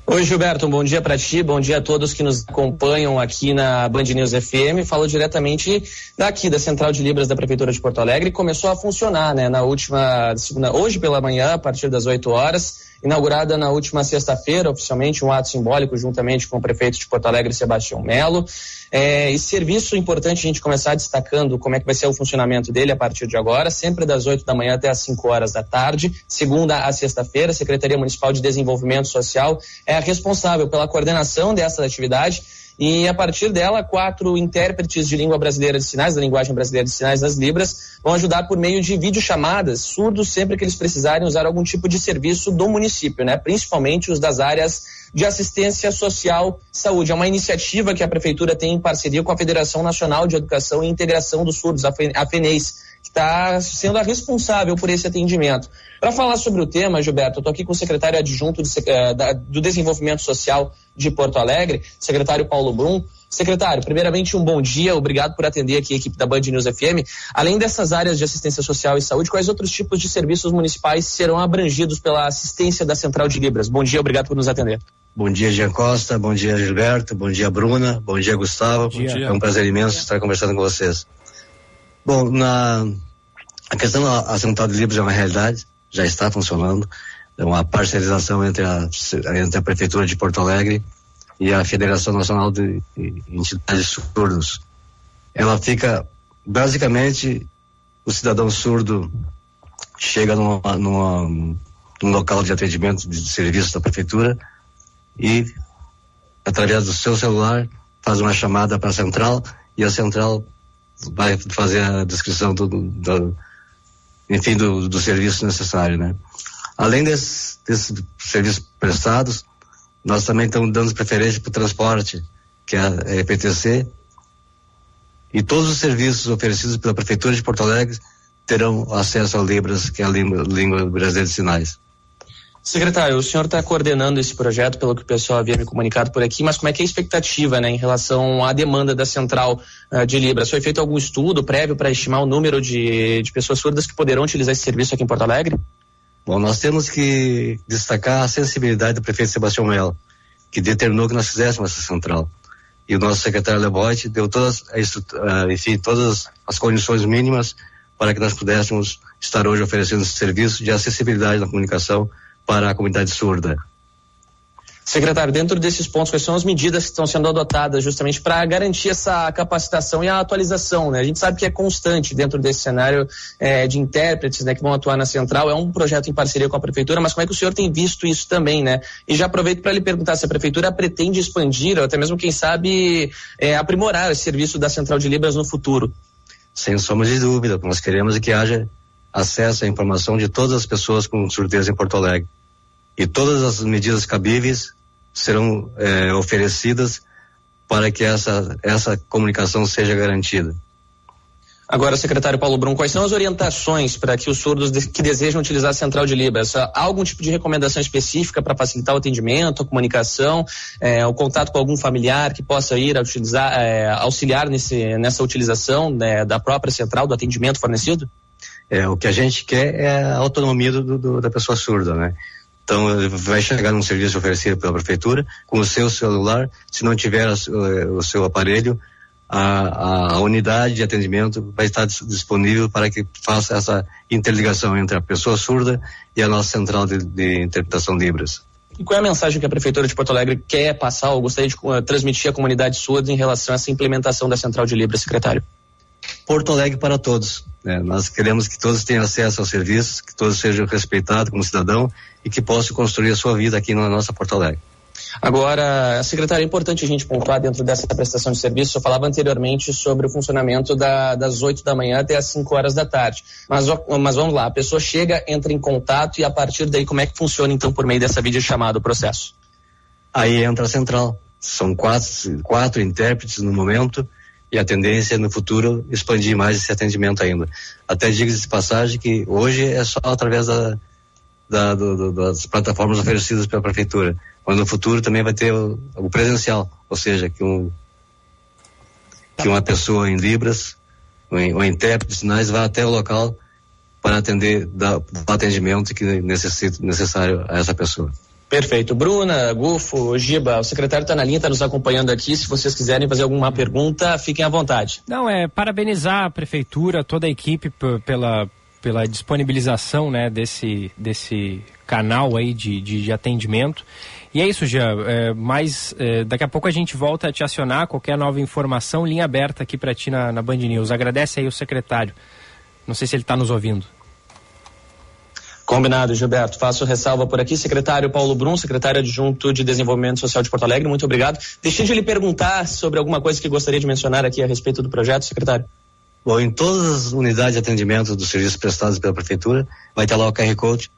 Oi, Gilberto, bom dia para ti, bom dia a todos que nos acompanham aqui na Band News FM. Falo diretamente daqui da Central de Libras da Prefeitura de Porto Alegre. Começou a funcionar, né, na última hoje pela manhã, a partir das 8 horas inaugurada na última sexta-feira, oficialmente, um ato simbólico, juntamente com o prefeito de Porto Alegre, Sebastião Melo. É, esse serviço importante a gente começar destacando como é que vai ser o funcionamento dele a partir de agora, sempre das 8 da manhã até as 5 horas da tarde, segunda a sexta-feira. A Secretaria Municipal de Desenvolvimento Social é a responsável pela coordenação dessa atividade e a partir dela, quatro intérpretes de língua brasileira de sinais, da linguagem brasileira de sinais das Libras, vão ajudar por meio de videochamadas, surdos sempre que eles precisarem usar algum tipo de serviço do município, né? Principalmente os das áreas de assistência social saúde. É uma iniciativa que a prefeitura tem em parceria com a Federação Nacional de Educação e Integração dos Surdos, a FENEIS, está sendo a responsável por esse atendimento. Para falar sobre o tema, Gilberto, eu estou aqui com o secretário adjunto de, uh, da, do Desenvolvimento Social de Porto Alegre, secretário Paulo Brum. Secretário, primeiramente um bom dia, obrigado por atender aqui a equipe da Band News FM. Além dessas áreas de assistência social e saúde, quais outros tipos de serviços municipais serão abrangidos pela assistência da Central de Libras? Bom dia, obrigado por nos atender. Bom dia, Jean Costa, bom dia, Gilberto, bom dia, Bruna, bom dia, Gustavo. Bom dia. É um prazer imenso estar conversando com vocês. Bom, na a questão da Central de Libras é uma realidade já está funcionando. É uma parcerização entre a, entre a Prefeitura de Porto Alegre e a Federação Nacional de Entidades Surdos. Ela fica, basicamente, o cidadão surdo chega numa, numa, num local de atendimento de serviço da prefeitura e, através do seu celular, faz uma chamada para a central e a central vai fazer a descrição do, do enfim, do, do, serviço necessário, né? Além desses, desses serviços prestados, nós também estamos dando preferência para o transporte, que é a EPTC, e todos os serviços oferecidos pela Prefeitura de Porto Alegre terão acesso ao Libras, que é a língua, língua brasileira de sinais. Secretário, o senhor está coordenando esse projeto, pelo que o pessoal havia me comunicado por aqui, mas como é que é a expectativa né, em relação à demanda da central uh, de Libras? Foi feito algum estudo prévio para estimar o número de, de pessoas surdas que poderão utilizar esse serviço aqui em Porto Alegre? Bom, nós temos que destacar a sensibilidade do prefeito Sebastião Melo, que determinou que nós fizéssemos essa central. E o nosso secretário Leboit deu todas, uh, enfim, todas as condições mínimas para que nós pudéssemos estar hoje oferecendo esse serviço de acessibilidade na comunicação para a comunidade surda. Secretário, dentro desses pontos, quais são as medidas que estão sendo adotadas justamente para garantir essa capacitação e a atualização? Né? A gente sabe que é constante dentro desse cenário é, de intérpretes né, que vão atuar na central. É um projeto em parceria com a prefeitura, mas como é que o senhor tem visto isso também? Né? E já aproveito para lhe perguntar se a prefeitura pretende expandir, ou até mesmo, quem sabe, é, aprimorar esse serviço da Central de Libras no futuro. Sem sombra de dúvida, nós queremos que haja acesso à informação de todas as pessoas com surdez em Porto Alegre. E todas as medidas cabíveis serão é, oferecidas para que essa, essa comunicação seja garantida. Agora, secretário Paulo Brum, quais são as orientações para que os surdos de, que desejam utilizar a central de Libras? Há algum tipo de recomendação específica para facilitar o atendimento, a comunicação, é, o contato com algum familiar que possa ir utilizar, é, auxiliar nesse, nessa utilização né, da própria central, do atendimento fornecido? É, o que a gente quer é a autonomia do, do, da pessoa surda, né? Então, vai chegar num serviço oferecido pela prefeitura com o seu celular, se não tiver a, o seu aparelho, a, a, unidade de atendimento vai estar disponível para que faça essa interligação entre a pessoa surda e a nossa central de, de interpretação Libras. E qual é a mensagem que a Prefeitura de Porto Alegre quer passar ou gostaria de uh, transmitir à comunidade surda em relação a essa implementação da Central de Libras, secretário? Porto Alegre para todos. Né? Nós queremos que todos tenham acesso aos serviços, que todos sejam respeitados como cidadão e que possam construir a sua vida aqui na nossa Porto Alegre. Agora, secretário, é importante a gente pontuar dentro dessa prestação de serviço. Eu falava anteriormente sobre o funcionamento da, das 8 da manhã até as 5 horas da tarde. Mas, mas vamos lá, a pessoa chega, entra em contato e a partir daí como é que funciona então por meio dessa videochamada o processo? Aí entra a central. São quatro, quatro intérpretes no momento e a tendência no futuro expandir mais esse atendimento ainda. Até diga de passagem que hoje é só através da, da do, do, das plataformas oferecidas pela prefeitura, mas no futuro também vai ter o, o presencial, ou seja, que um que uma pessoa em libras, o um, intérprete de sinais vá até o local para atender da, o atendimento que necessita necessário a essa pessoa. Perfeito. Bruna, Gufo, Giba, o secretário está na linha, está nos acompanhando aqui. Se vocês quiserem fazer alguma pergunta, fiquem à vontade. Não, é parabenizar a prefeitura, toda a equipe pela, pela disponibilização né, desse, desse canal aí de, de, de atendimento. E é isso, Jean. É, mas é, daqui a pouco a gente volta a te acionar. Qualquer nova informação, linha aberta aqui para ti na, na Band News. Agradece aí o secretário. Não sei se ele está nos ouvindo. Combinado, Gilberto. Faço ressalva por aqui. Secretário Paulo Brum, secretário adjunto de Desenvolvimento Social de Porto Alegre, muito obrigado. Deixei de lhe perguntar sobre alguma coisa que gostaria de mencionar aqui a respeito do projeto, secretário. Bom, em todas as unidades de atendimento dos serviços prestados pela Prefeitura, vai ter lá o QR Code,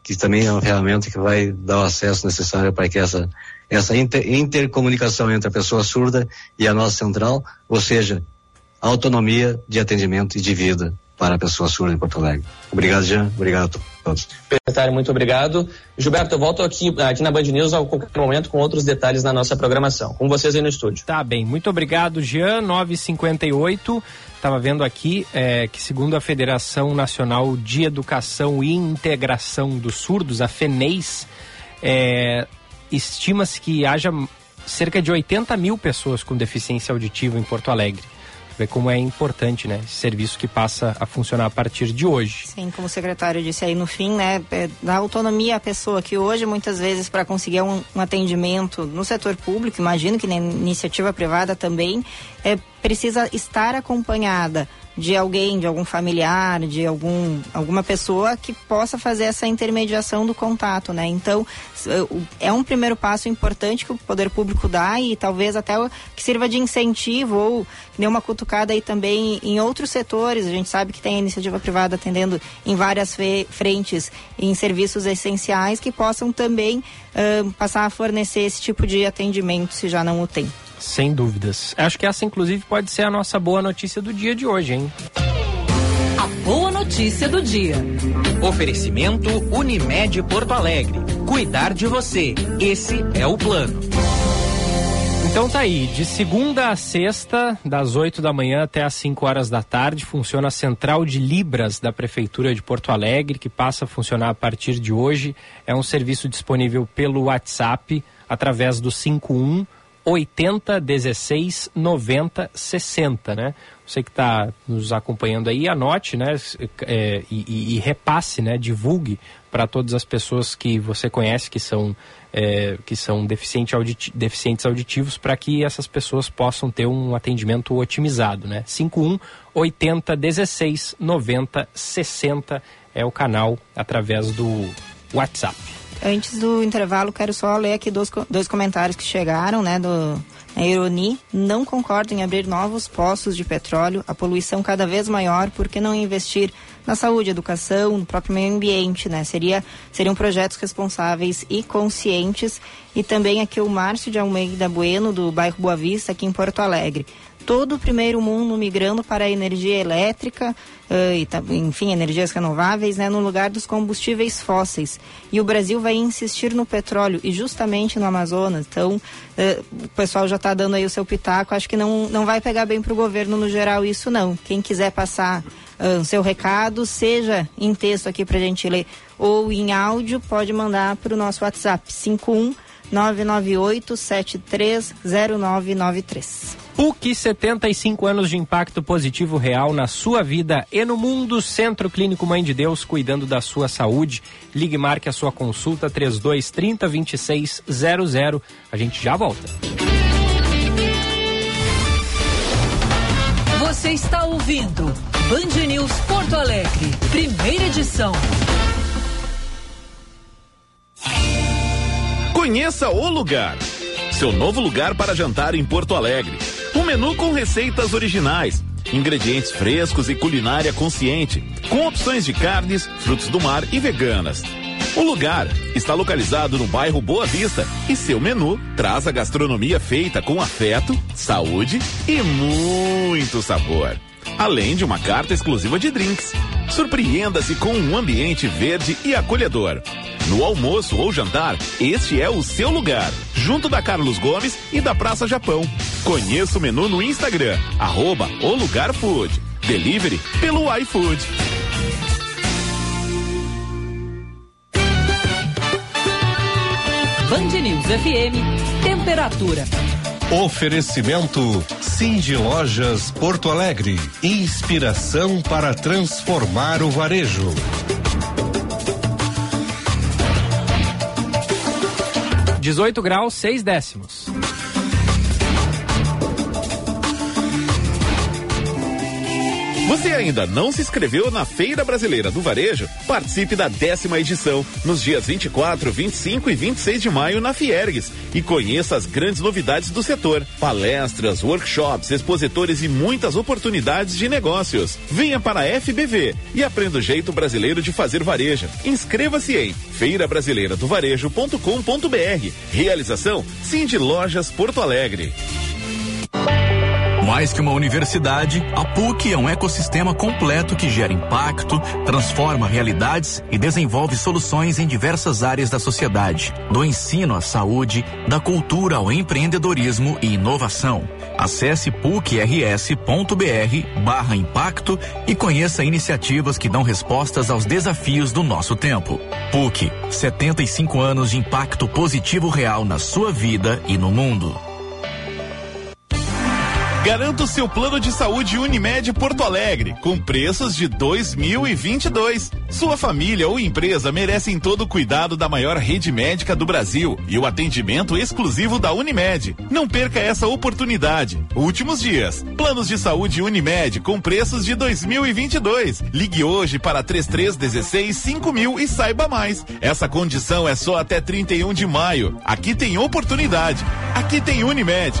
que também é uma ferramenta que vai dar o acesso necessário para que essa, essa inter, intercomunicação entre a pessoa surda e a nossa central, ou seja, autonomia de atendimento e de vida para a pessoa surda em Porto Alegre. Obrigado, Jean. Obrigado a todos. Secretário, muito obrigado. Gilberto, eu volto aqui, aqui na Band News a qualquer momento com outros detalhes na nossa programação. Com vocês aí no estúdio. Tá bem. Muito obrigado, Jean. 958. Estava vendo aqui é, que, segundo a Federação Nacional de Educação e Integração dos Surdos, a FENEIS, é, estima-se que haja cerca de 80 mil pessoas com deficiência auditiva em Porto Alegre ver como é importante, né? Esse serviço que passa a funcionar a partir de hoje. Sim, como o secretário disse aí no fim, né? É, autonomia à pessoa que hoje, muitas vezes, para conseguir um, um, atendimento no setor público, imagino que na iniciativa privada também, é, precisa estar acompanhada de alguém, de algum familiar, de algum, alguma pessoa que possa fazer essa intermediação do contato, né? Então, é um primeiro passo importante que o poder público dá e talvez até que sirva de incentivo ou dê uma cutucada aí também em outros setores. A gente sabe que tem a iniciativa privada atendendo em várias frentes em serviços essenciais que possam também uh, passar a fornecer esse tipo de atendimento se já não o tem. Sem dúvidas. Acho que essa, inclusive, pode ser a nossa boa notícia do dia de hoje, hein? A boa notícia do dia. Oferecimento Unimed Porto Alegre. Cuidar de você. Esse é o plano. Então tá aí, de segunda a sexta, das 8 da manhã até as 5 horas da tarde, funciona a Central de Libras da Prefeitura de Porto Alegre, que passa a funcionar a partir de hoje. É um serviço disponível pelo WhatsApp através do 51 80 16 90 60, né? Você que está nos acompanhando aí, anote, né? É, e, e, repasse, né? Divulgue para todas as pessoas que você conhece que são, é, que são deficiente auditi deficientes auditivos para que essas pessoas possam ter um atendimento otimizado, né? 51 80 16 90 60 é o canal através do WhatsApp. Antes do intervalo, quero só ler aqui dois, dois comentários que chegaram, né, do a Ironi não concorda em abrir novos poços de petróleo, a poluição cada vez maior, por que não investir na saúde, educação, no próprio meio ambiente, né? Seria, seriam projetos responsáveis e conscientes. E também aqui o Márcio de Almeida Bueno, do bairro Boa Vista, aqui em Porto Alegre todo o primeiro mundo migrando para a energia elétrica, uh, e, enfim, energias renováveis, né, no lugar dos combustíveis fósseis. E o Brasil vai insistir no petróleo e justamente no Amazonas. Então, uh, o pessoal já está dando aí o seu pitaco. Acho que não, não vai pegar bem para o governo no geral isso não. Quem quiser passar uh, o seu recado, seja em texto aqui para a gente ler ou em áudio, pode mandar para o nosso WhatsApp 51 998 730993. PUC 75 anos de impacto positivo real na sua vida e no mundo. Centro Clínico Mãe de Deus, cuidando da sua saúde. Ligue marque a sua consulta 3230 2600. A gente já volta. Você está ouvindo Band News Porto Alegre, primeira edição. Conheça o lugar. Seu novo lugar para jantar em Porto Alegre um menu com receitas originais, ingredientes frescos e culinária consciente, com opções de carnes, frutos do mar e veganas. O lugar está localizado no bairro Boa Vista e seu menu traz a gastronomia feita com afeto, saúde e muito sabor. Além de uma carta exclusiva de drinks. Surpreenda-se com um ambiente verde e acolhedor. No almoço ou jantar, este é o seu lugar, junto da Carlos Gomes e da Praça Japão. Conheça o menu no Instagram, arroba o Lugar Food. Delivery pelo iFood. Band News FM, temperatura. Oferecimento Cindy Lojas Porto Alegre. Inspiração para transformar o varejo. 18 graus, 6 décimos. Você ainda não se inscreveu na Feira Brasileira do Varejo? Participe da décima edição, nos dias 24, 25 e 26 de maio na Fiergues e conheça as grandes novidades do setor, palestras, workshops, expositores e muitas oportunidades de negócios. Venha para a FBV e aprenda o jeito brasileiro de fazer varejo. Inscreva-se em feirabrasileiradovarejo.com.br. Realização Cindy Lojas Porto Alegre. Mais que uma universidade, a PUC é um ecossistema completo que gera impacto, transforma realidades e desenvolve soluções em diversas áreas da sociedade, do ensino à saúde, da cultura ao empreendedorismo e inovação. Acesse pucrs.br barra impacto e conheça iniciativas que dão respostas aos desafios do nosso tempo. PUC, 75 anos de impacto positivo real na sua vida e no mundo. Garanta o seu plano de saúde Unimed Porto Alegre, com preços de 2022. Sua família ou empresa merecem todo o cuidado da maior rede médica do Brasil e o atendimento exclusivo da Unimed. Não perca essa oportunidade. Últimos dias. Planos de saúde Unimed com preços de 2022. Ligue hoje para 3316 5000 e saiba mais. Essa condição é só até 31 de maio. Aqui tem oportunidade. Aqui tem Unimed.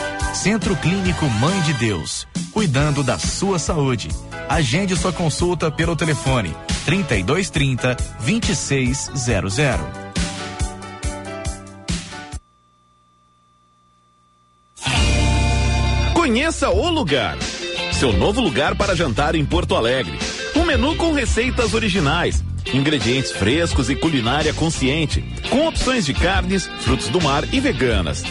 Centro Clínico Mãe de Deus, cuidando da sua saúde. Agende sua consulta pelo telefone 3230 2600. Conheça o lugar. Seu novo lugar para jantar em Porto Alegre. Um menu com receitas originais, ingredientes frescos e culinária consciente, com opções de carnes, frutos do mar e veganas.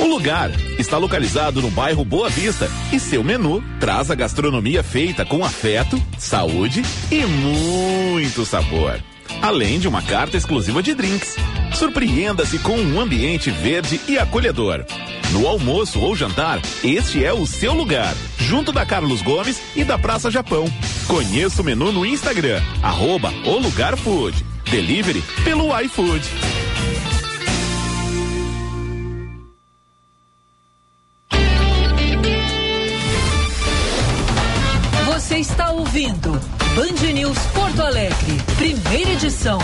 O lugar está localizado no bairro Boa Vista e seu menu traz a gastronomia feita com afeto, saúde e muito sabor. Além de uma carta exclusiva de drinks. Surpreenda-se com um ambiente verde e acolhedor. No almoço ou jantar, este é o seu lugar, junto da Carlos Gomes e da Praça Japão. Conheça o menu no Instagram, arroba o Lugar Food. Delivery pelo iFood. Ouvindo Band News Porto Alegre, primeira edição.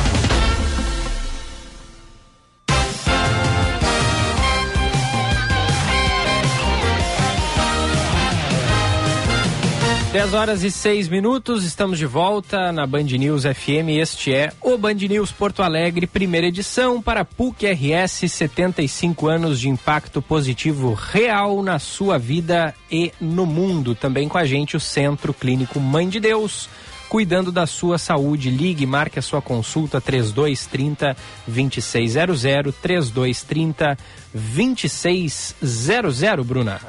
10 horas e 6 minutos, estamos de volta na Band News FM. Este é o Band News Porto Alegre, primeira edição para PUC RS 75 anos de impacto positivo real na sua vida e no mundo. Também com a gente o Centro Clínico Mãe de Deus. Cuidando da sua saúde, ligue, marque a sua consulta 3230 2600 3230 2600, Bruna.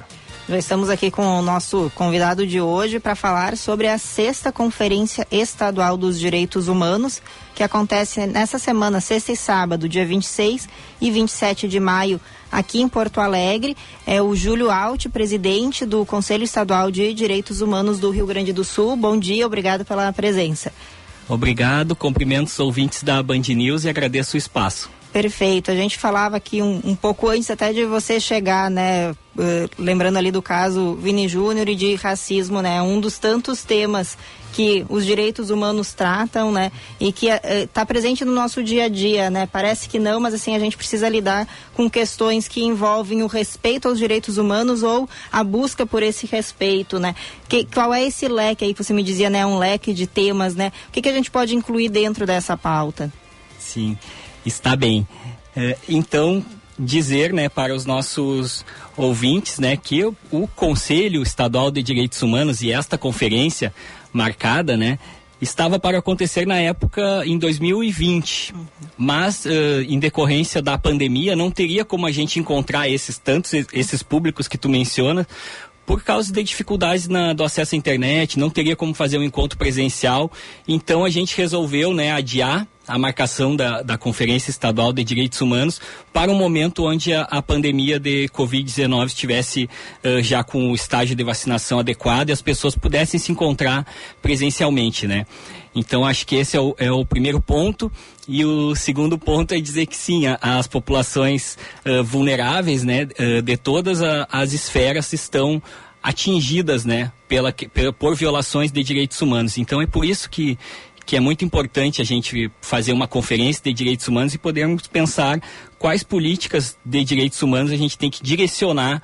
Já estamos aqui com o nosso convidado de hoje para falar sobre a sexta Conferência Estadual dos Direitos Humanos, que acontece nessa semana, sexta e sábado, dia 26 e 27 de maio, aqui em Porto Alegre. É o Júlio Alt, presidente do Conselho Estadual de Direitos Humanos do Rio Grande do Sul. Bom dia, obrigado pela presença. Obrigado, cumprimentos ouvintes da Band News e agradeço o espaço. Perfeito. A gente falava aqui um, um pouco antes até de você chegar, né? Uh, lembrando ali do caso Vini Júnior e de racismo, né? Um dos tantos temas que os direitos humanos tratam, né? E que está uh, presente no nosso dia a dia, né? Parece que não, mas assim a gente precisa lidar com questões que envolvem o respeito aos direitos humanos ou a busca por esse respeito, né? Que, qual é esse leque aí que você me dizia, né? Um leque de temas, né? O que, que a gente pode incluir dentro dessa pauta? Sim está bem. É, então, dizer né, para os nossos ouvintes né, que o, o, Conselho Estadual de Direitos Humanos e esta conferência marcada né, estava para acontecer na época em 2020, mas uh, em decorrência da pandemia não teria como a gente encontrar esses tantos esses públicos que tu menciona por causa de dificuldades na, do acesso à internet, não teria como fazer um encontro presencial, então a gente resolveu né, adiar a marcação da, da Conferência Estadual de Direitos Humanos para um momento onde a, a pandemia de Covid-19 estivesse uh, já com o estágio de vacinação adequado e as pessoas pudessem se encontrar presencialmente, né? Então acho que esse é o, é o primeiro ponto. E o segundo ponto é dizer que sim, as populações uh, vulneráveis, né, uh, de todas a, as esferas estão atingidas, né, pela, pela, por violações de direitos humanos. Então é por isso que que é muito importante a gente fazer uma conferência de direitos humanos e podermos pensar quais políticas de direitos humanos a gente tem que direcionar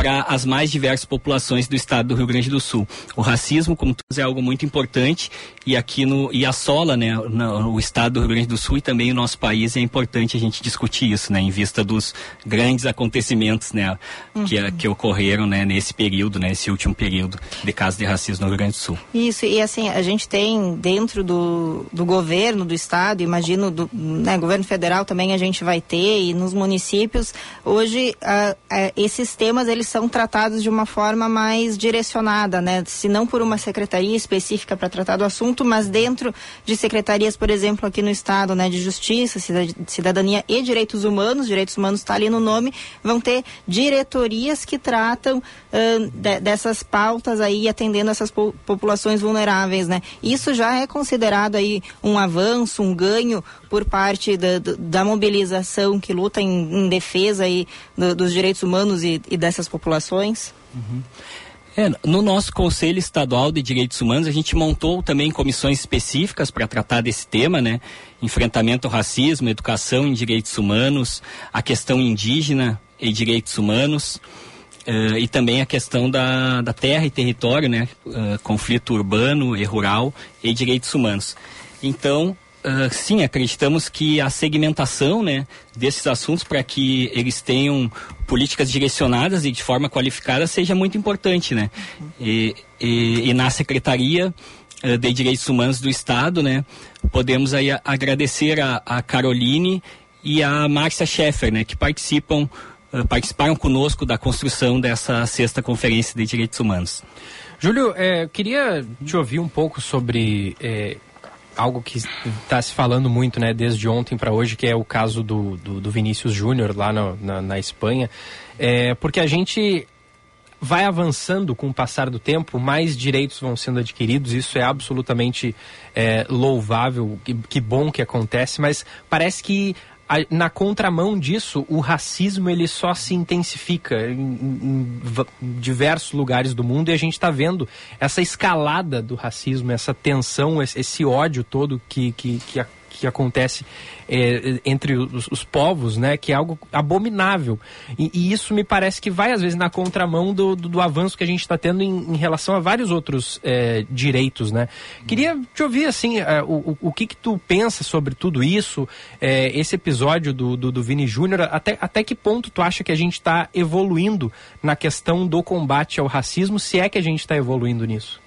para as mais diversas populações do estado do Rio Grande do Sul. O racismo, como tu é algo muito importante e aqui no e assola, né, no, o estado do Rio Grande do Sul e também o nosso país é importante a gente discutir isso, né, em vista dos grandes acontecimentos, né, uhum. que, que ocorreram, né, nesse período, né, esse último período de casos de racismo no Rio Grande do Sul. Isso e assim a gente tem dentro do, do governo do estado, imagino do né, governo federal também a gente vai ter e nos municípios hoje uh, uh, esses temas eles são tratados de uma forma mais direcionada, né? Se não por uma secretaria específica para tratar do assunto, mas dentro de secretarias, por exemplo, aqui no estado, né, de Justiça, Cidadania e Direitos Humanos, Direitos Humanos está ali no nome, vão ter diretorias que tratam uh, de, dessas pautas aí, atendendo essas po populações vulneráveis, né? Isso já é considerado aí um avanço, um ganho por parte da, da mobilização que luta em, em defesa aí do, dos direitos humanos e, e dessas populações? Uhum. É, no nosso Conselho Estadual de Direitos Humanos, a gente montou também comissões específicas para tratar desse tema, né? Enfrentamento ao racismo, educação em direitos humanos, a questão indígena e direitos humanos, uh, e também a questão da, da terra e território, né? Uh, conflito urbano e rural e direitos humanos. Então, Uh, sim, acreditamos que a segmentação né, desses assuntos para que eles tenham políticas direcionadas e de forma qualificada seja muito importante. Né? Uhum. E, e, e, na Secretaria uh, de Direitos Humanos do Estado, né, podemos aí agradecer a, a Caroline e a Márcia Scheffer, né, que participam, uh, participaram conosco da construção dessa sexta Conferência de Direitos Humanos. Júlio, é, queria te ouvir um pouco sobre é, algo que está se falando muito, né, desde ontem para hoje, que é o caso do, do, do Vinícius Júnior lá no, na, na Espanha, é, porque a gente vai avançando com o passar do tempo, mais direitos vão sendo adquiridos, isso é absolutamente é, louvável, que, que bom que acontece, mas parece que na contramão disso, o racismo ele só se intensifica em, em, em diversos lugares do mundo e a gente está vendo essa escalada do racismo, essa tensão, esse, esse ódio todo que, que, que, que acontece é, entre os, os, povos, né? Que é algo abominável. E, e, isso me parece que vai, às vezes, na contramão do, do, do avanço que a gente está tendo em, em, relação a vários outros é, direitos, né? Queria te ouvir, assim, é, o, o que que tu pensa sobre tudo isso, é, esse episódio do, do, do Vini Júnior, até, até que ponto tu acha que a gente está evoluindo na questão do combate ao racismo, se é que a gente está evoluindo nisso?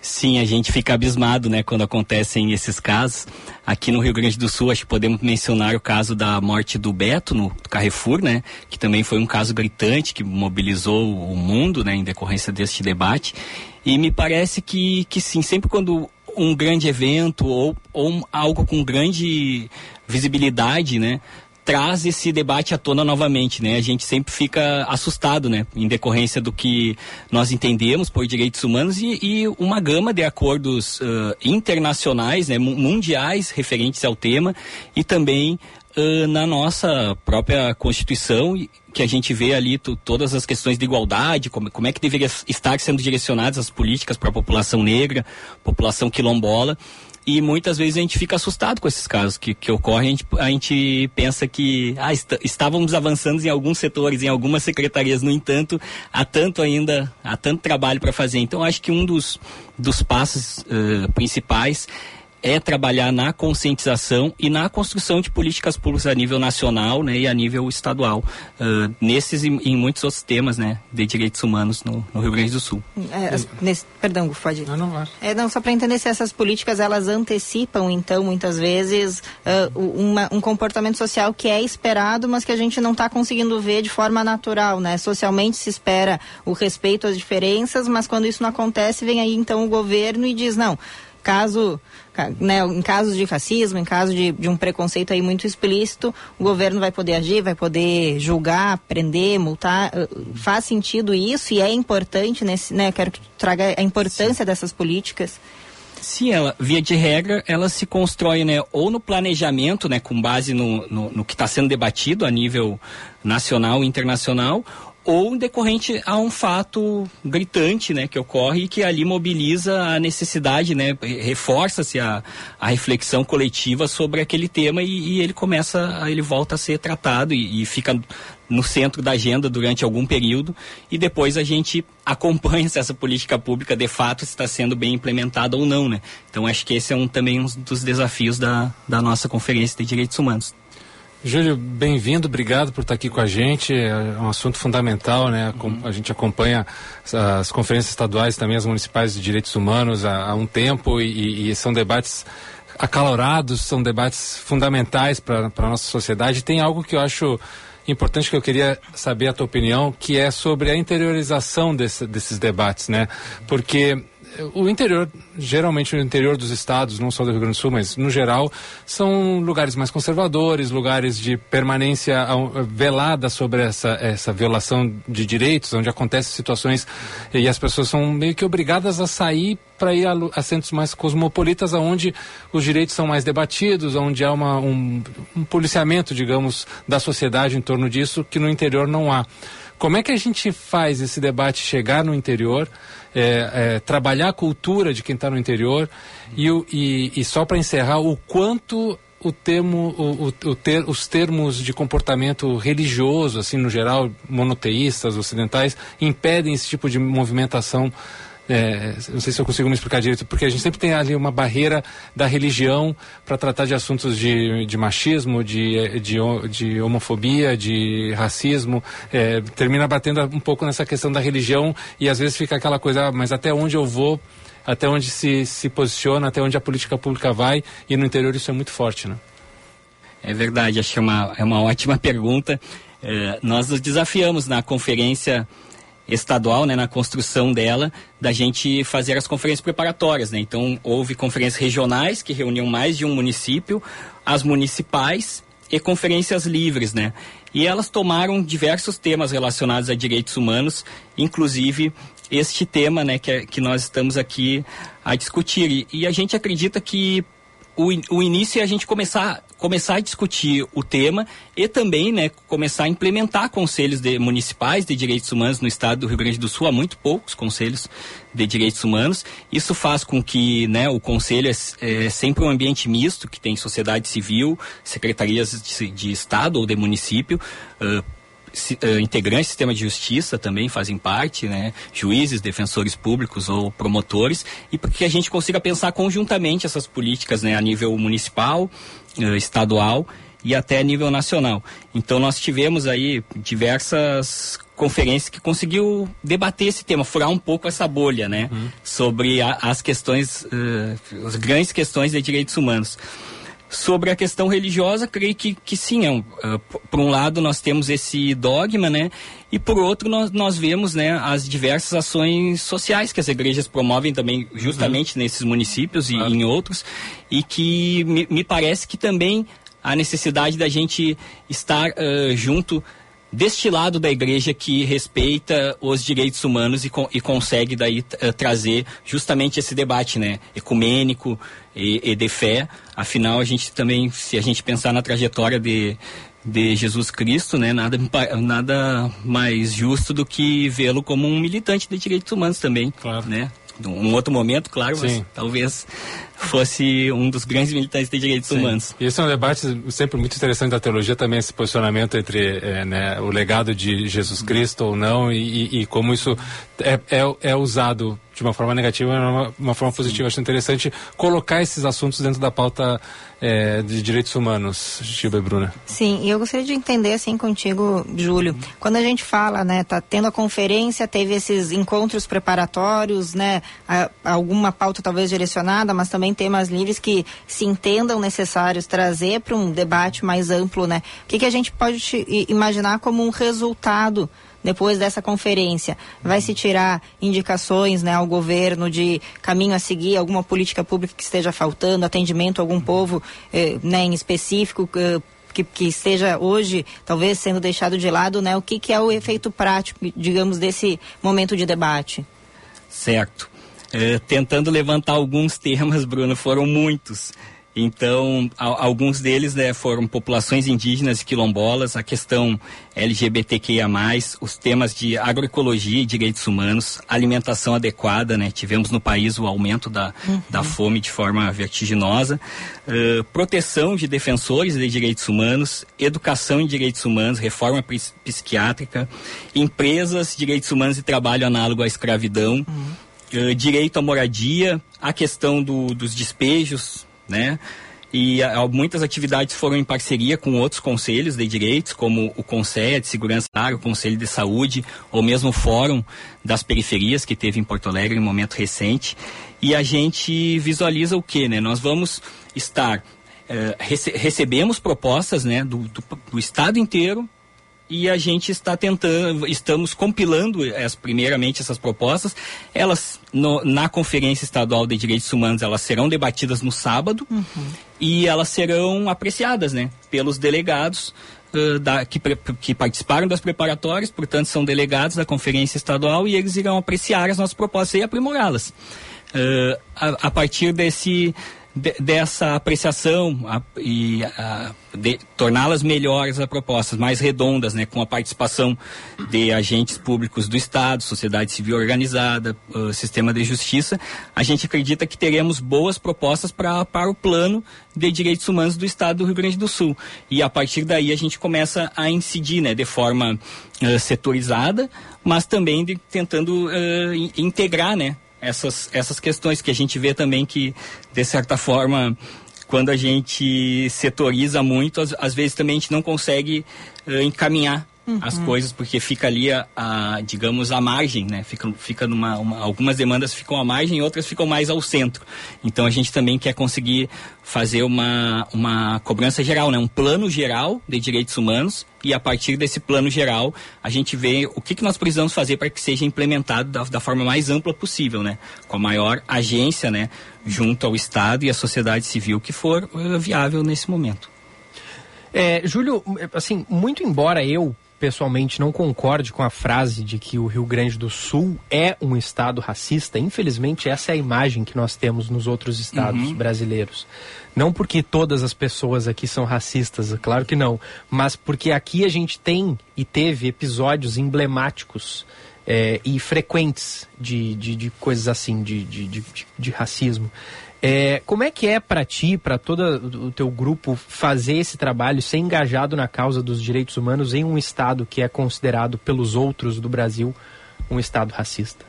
Sim, a gente fica abismado, né, quando acontecem esses casos. Aqui no Rio Grande do Sul, acho que podemos mencionar o caso da morte do Beto no Carrefour, né, que também foi um caso gritante que mobilizou o mundo, né, em decorrência deste debate. E me parece que, que sim, sempre quando um grande evento ou, ou algo com grande visibilidade, né, traz esse debate à tona novamente, né? A gente sempre fica assustado, né? Em decorrência do que nós entendemos por direitos humanos e, e uma gama de acordos uh, internacionais, né? Mundiais referentes ao tema e também uh, na nossa própria Constituição que a gente vê ali todas as questões de igualdade, como, como é que deveria estar sendo direcionadas as políticas para a população negra, população quilombola e muitas vezes a gente fica assustado com esses casos que, que ocorrem. A gente, a gente pensa que ah, est estávamos avançando em alguns setores, em algumas secretarias. No entanto, há tanto ainda, há tanto trabalho para fazer. Então, acho que um dos, dos passos uh, principais é trabalhar na conscientização e na construção de políticas públicas a nível nacional né, e a nível estadual, uh, nesses e em muitos outros temas né, de direitos humanos no, no Rio Grande do Sul. É, as, nesse, perdão, pode Não, não vai. É, não, só para entender se essas políticas elas antecipam, então, muitas vezes, uh, uma, um comportamento social que é esperado, mas que a gente não está conseguindo ver de forma natural. Né? Socialmente se espera o respeito às diferenças, mas quando isso não acontece, vem aí então o governo e diz, não, caso né, em casos de racismo, em caso de, de um preconceito aí muito explícito, o governo vai poder agir, vai poder julgar, prender, multar. Eh, faz sentido isso e é importante, nesse, né? Quero que tu traga a importância Sim. dessas políticas. Sim, ela, via de regra, ela se constrói, né, ou no planejamento, né, com base no, no, no que está sendo debatido a nível nacional e internacional, ou decorrente a um fato gritante, né, que ocorre e que ali mobiliza a necessidade, né, reforça-se a, a reflexão coletiva sobre aquele tema e, e ele começa, ele volta a ser tratado e, e fica no centro da agenda durante algum período e depois a gente acompanha se essa política pública de fato está sendo bem implementada ou não, né? Então acho que esse é um, também um dos desafios da, da nossa Conferência de Direitos Humanos. Júlio, bem-vindo, obrigado por estar aqui com a gente. É um assunto fundamental, né? Uhum. A gente acompanha as conferências estaduais, também as municipais de direitos humanos há, há um tempo e, e, são debates acalorados, são debates fundamentais para a nossa sociedade. Tem algo que eu acho importante que eu queria saber a tua opinião, que é sobre a interiorização desse, desses debates, né? Porque o interior, geralmente o interior dos estados, não só do Rio Grande do Sul, mas no geral, são lugares mais conservadores, lugares de permanência velada sobre essa, essa violação de direitos, onde acontecem situações e as pessoas são meio que obrigadas a sair para ir a, a, centros mais cosmopolitas, onde os direitos são mais debatidos, onde há uma, um, um policiamento, digamos, da sociedade em torno disso, que no interior não há. Como é que a gente faz esse debate chegar no interior? é, é, trabalhar a cultura de quem está no interior e, e, e só para encerrar, o quanto o termo, o, o, ter, os termos de comportamento religioso, assim, no geral, monoteístas, ocidentais, impedem esse tipo de movimentação é, não sei se eu consigo me explicar direito, porque a gente sempre tem ali uma barreira da religião para tratar de assuntos de, de machismo, de, de, de, homofobia, de racismo, é, termina batendo um pouco nessa questão da religião e às vezes fica aquela coisa, ah, mas até onde eu vou, até onde se, se posiciona, até onde a política pública vai, e no interior isso é muito forte, né? É verdade, acho que é uma, é uma ótima pergunta. É, nós nos desafiamos na conferência estadual, né, na construção dela, da gente fazer as conferências preparatórias, né? Então, houve conferências regionais que reuniam mais de um município, as municipais e conferências livres, né? E elas tomaram diversos temas relacionados a direitos humanos, inclusive este tema, né, que, é, que nós estamos aqui a discutir. E, e a gente acredita que o, o início é a gente começar começar a discutir o tema e também né, começar a implementar conselhos de, municipais de direitos humanos no estado do Rio Grande do Sul. Há muito poucos conselhos de direitos humanos. Isso faz com que né, o conselho é, é sempre um ambiente misto, que tem sociedade civil, secretarias de, de estado ou de município, uh, integrantes do sistema de justiça também fazem parte, né? Juízes, defensores públicos ou promotores, e para que a gente consiga pensar conjuntamente essas políticas, né? A nível municipal, estadual e até a nível nacional. Então nós tivemos aí diversas conferências que conseguiu debater esse tema, furar um pouco essa bolha, né? Uhum. Sobre a, as questões, uh, as grandes questões de direitos humanos. Sobre a questão religiosa, creio que, que sim. É um, uh, por um lado, nós temos esse dogma, né? E por outro, nós, nós vemos né, as diversas ações sociais que as igrejas promovem também, justamente uhum. nesses municípios e em outros, e que me, me, parece que também a necessidade da gente estar uh, junto deste lado da igreja que respeita os direitos humanos e, e consegue daí uh, trazer justamente esse debate, né, ecumênico e, e, de fé. Afinal, a gente também, se a gente pensar na trajetória de, de Jesus Cristo, né, nada, nada mais justo do que vê-lo como um militante de direitos humanos também, claro. né? Um outro momento, claro, Sim. mas talvez fosse um dos grandes militantes de direitos Sim. humanos. E esse é um debate sempre muito interessante da teologia também, esse posicionamento entre é, né, o legado de Jesus Cristo ou não e, e como isso é, é, é usado de uma forma negativa e uma, uma forma positiva. Acho interessante colocar esses assuntos dentro da pauta é, de direitos humanos, Gilba e Bruna. Sim, e eu gostaria de entender assim contigo, Júlio, quando a gente fala, né, tá tendo a conferência, teve esses encontros preparatórios, né, a, alguma pauta talvez direcionada, mas também temas livres que se entendam necessários trazer para um debate mais amplo, né? O que, que a gente pode imaginar como um resultado depois dessa conferência? Vai se tirar indicações né, ao governo de caminho a seguir, alguma política pública que esteja faltando, atendimento a algum povo eh, né, em específico? Eh, que, que, esteja hoje talvez sendo deixado de lado, né? O que, que é o efeito prático, digamos, desse momento de debate? Certo. É, tentando levantar alguns temas, Bruno, foram muitos. Então, a, alguns deles né, foram populações indígenas e quilombolas, a questão LGBTQIA+, os temas de agroecologia e direitos humanos, alimentação adequada, né? Tivemos no país o aumento da, uhum. da fome de forma vertiginosa, uh, proteção de defensores de direitos humanos, educação em direitos humanos, reforma psiquiátrica, empresas, direitos humanos e trabalho análogo à escravidão, uhum. Uh, direito à moradia, a questão do, dos despejos, né? E a, muitas atividades foram em parceria com outros conselhos de direitos, como o Conselho de Segurança Área, o Conselho de Saúde, ou mesmo o Fórum das Periferias, que teve em Porto Alegre em um momento recente. E a gente visualiza o que, né? Nós vamos estar, uh, rece recebemos propostas né, do, do, do Estado inteiro, e a gente está tentando, estamos compilando as, primeiramente essas propostas. Elas, no, na Conferência Estadual de Direitos Humanos, elas serão debatidas no sábado uhum. e elas serão apreciadas, né, pelos delegados uh, da, que, que participaram das preparatórias, portanto, são delegados da Conferência Estadual e eles irão apreciar as nossas propostas e aprimorá-las. Uh, a, a partir desse de, dessa apreciação a, e torná-las melhores as propostas, mais redondas, né, com a participação de agentes públicos do Estado, sociedade civil organizada, uh, sistema de justiça, a gente acredita que teremos boas propostas pra, para o plano de direitos humanos do Estado do Rio Grande do Sul. E a partir daí a gente começa a incidir né, de forma uh, setorizada, mas também de, tentando uh, integrar né, essas, essas questões que a gente vê também que, de certa forma, quando a gente setoriza muito, às, às vezes também a gente não consegue uh, encaminhar uhum. as coisas, porque fica ali a, a, digamos, a margem, né? Fica, fica numa, uma, algumas demandas ficam à margem, outras ficam mais ao centro. Então a gente também quer conseguir fazer uma, uma cobrança geral, né? Um plano geral de direitos humanos e a partir desse plano geral a gente vê o que, que nós precisamos fazer para que seja implementado da, da forma mais ampla possível, né? Com a maior agência, né? Junto ao Estado e à sociedade civil que for uh, viável nesse momento. É, Júlio, assim, muito embora eu pessoalmente não concorde com a frase de que o Rio Grande do Sul é um estado racista. Infelizmente, essa é a imagem que nós temos nos outros estados uhum. brasileiros. Não porque todas as pessoas aqui são racistas, claro que não, mas porque aqui a gente tem e teve episódios emblemáticos é, e frequentes de, de, de, coisas assim, de, de, de, de racismo. É, como é que é para ti, para todo o teu grupo, fazer esse trabalho, ser engajado na causa dos direitos humanos em um estado que é considerado pelos outros do Brasil um estado racista?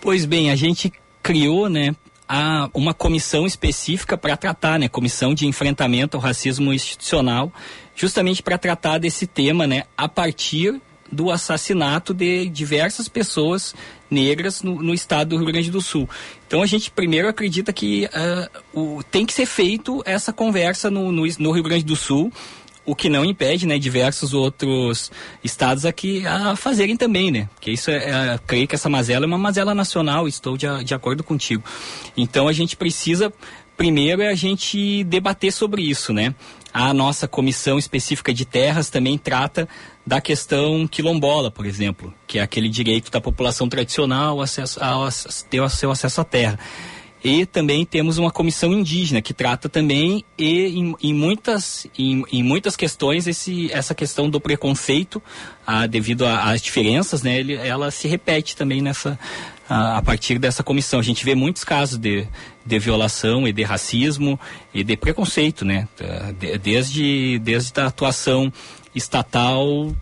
Pois bem, a gente criou, né, a, uma comissão específica para tratar, né, comissão de enfrentamento ao racismo institucional, justamente para tratar desse tema, né, a partir do assassinato de diversas pessoas negras no, no, estado do Rio Grande do Sul. Então a gente primeiro acredita que uh, o, tem que ser feito essa conversa no, no, no, Rio Grande do Sul, o que não impede, né, diversos outros estados aqui a fazerem também, né? Porque isso é, é creio que essa mazela é uma mazela nacional, estou de, de acordo contigo. Então a gente precisa primeiro é a gente debater sobre isso, né? A nossa comissão específica de terras também trata da questão quilombola, por exemplo, que é aquele direito da população tradicional ao acesso, ao, ter seu acesso à terra. E também temos uma comissão indígena que trata também e em, em muitas em, em, muitas questões esse, essa questão do preconceito devido às diferenças, né? Ele, ela se repete também nessa a, a partir dessa comissão. A gente vê muitos casos de, de violação e de racismo e de preconceito, né? Desde, desde a atuação estatal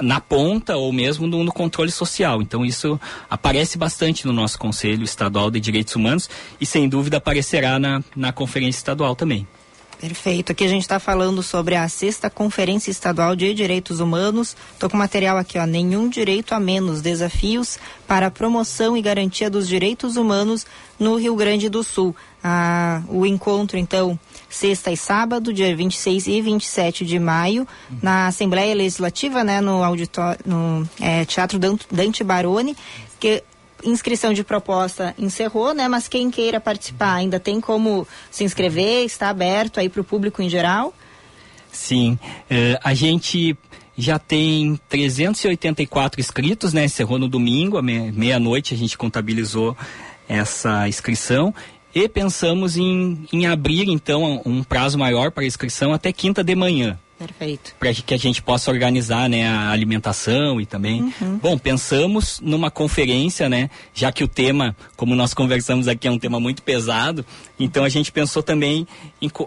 na ponta ou mesmo no, no, controle social. Então isso aparece bastante no nosso Conselho Estadual de Direitos Humanos e sem dúvida aparecerá na, na Conferência Estadual também. Perfeito. Aqui a gente está falando sobre a sexta Conferência Estadual de Direitos Humanos. Estou com material aqui, ó. Nenhum direito a menos. Desafios para a promoção e garantia dos direitos humanos no Rio Grande do Sul. Ah, o encontro, então, sexta e sábado, dia 26 e 27 de maio, na Assembleia Legislativa, né, no auditório, no é, Teatro Dante Baroni, que inscrição de proposta encerrou, né? Mas quem queira participar ainda tem como se inscrever, está aberto aí para o público em geral? Sim, uh, a gente já tem 384 inscritos, né? Encerrou no domingo, à meia-noite a gente contabilizou essa inscrição e pensamos em, em abrir então um prazo maior para inscrição até quinta de manhã. Perfeito. Para que a gente possa organizar né, a alimentação e também. Uhum. Bom, pensamos numa conferência, né? Já que o tema, como nós conversamos aqui, é um tema muito pesado, então a gente pensou também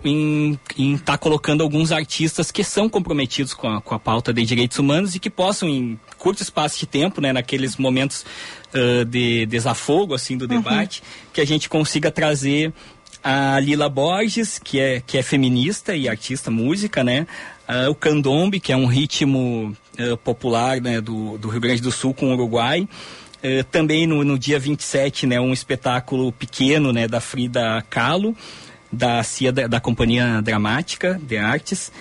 em estar tá colocando alguns artistas que são comprometidos com a, com a pauta de direitos humanos e que possam, em curto espaço de tempo, né, naqueles momentos uh, de desafogo assim do debate, que a gente consiga trazer a Lila Borges, que é, que é feminista e artista música, né? Uh, o candombe, que é um ritmo uh, popular né, do, do Rio Grande do Sul com o Uruguai. Uh, também no, no dia 27, né, um espetáculo pequeno né, da Frida Kahlo, da CIA da, da Companhia Dramática de Artes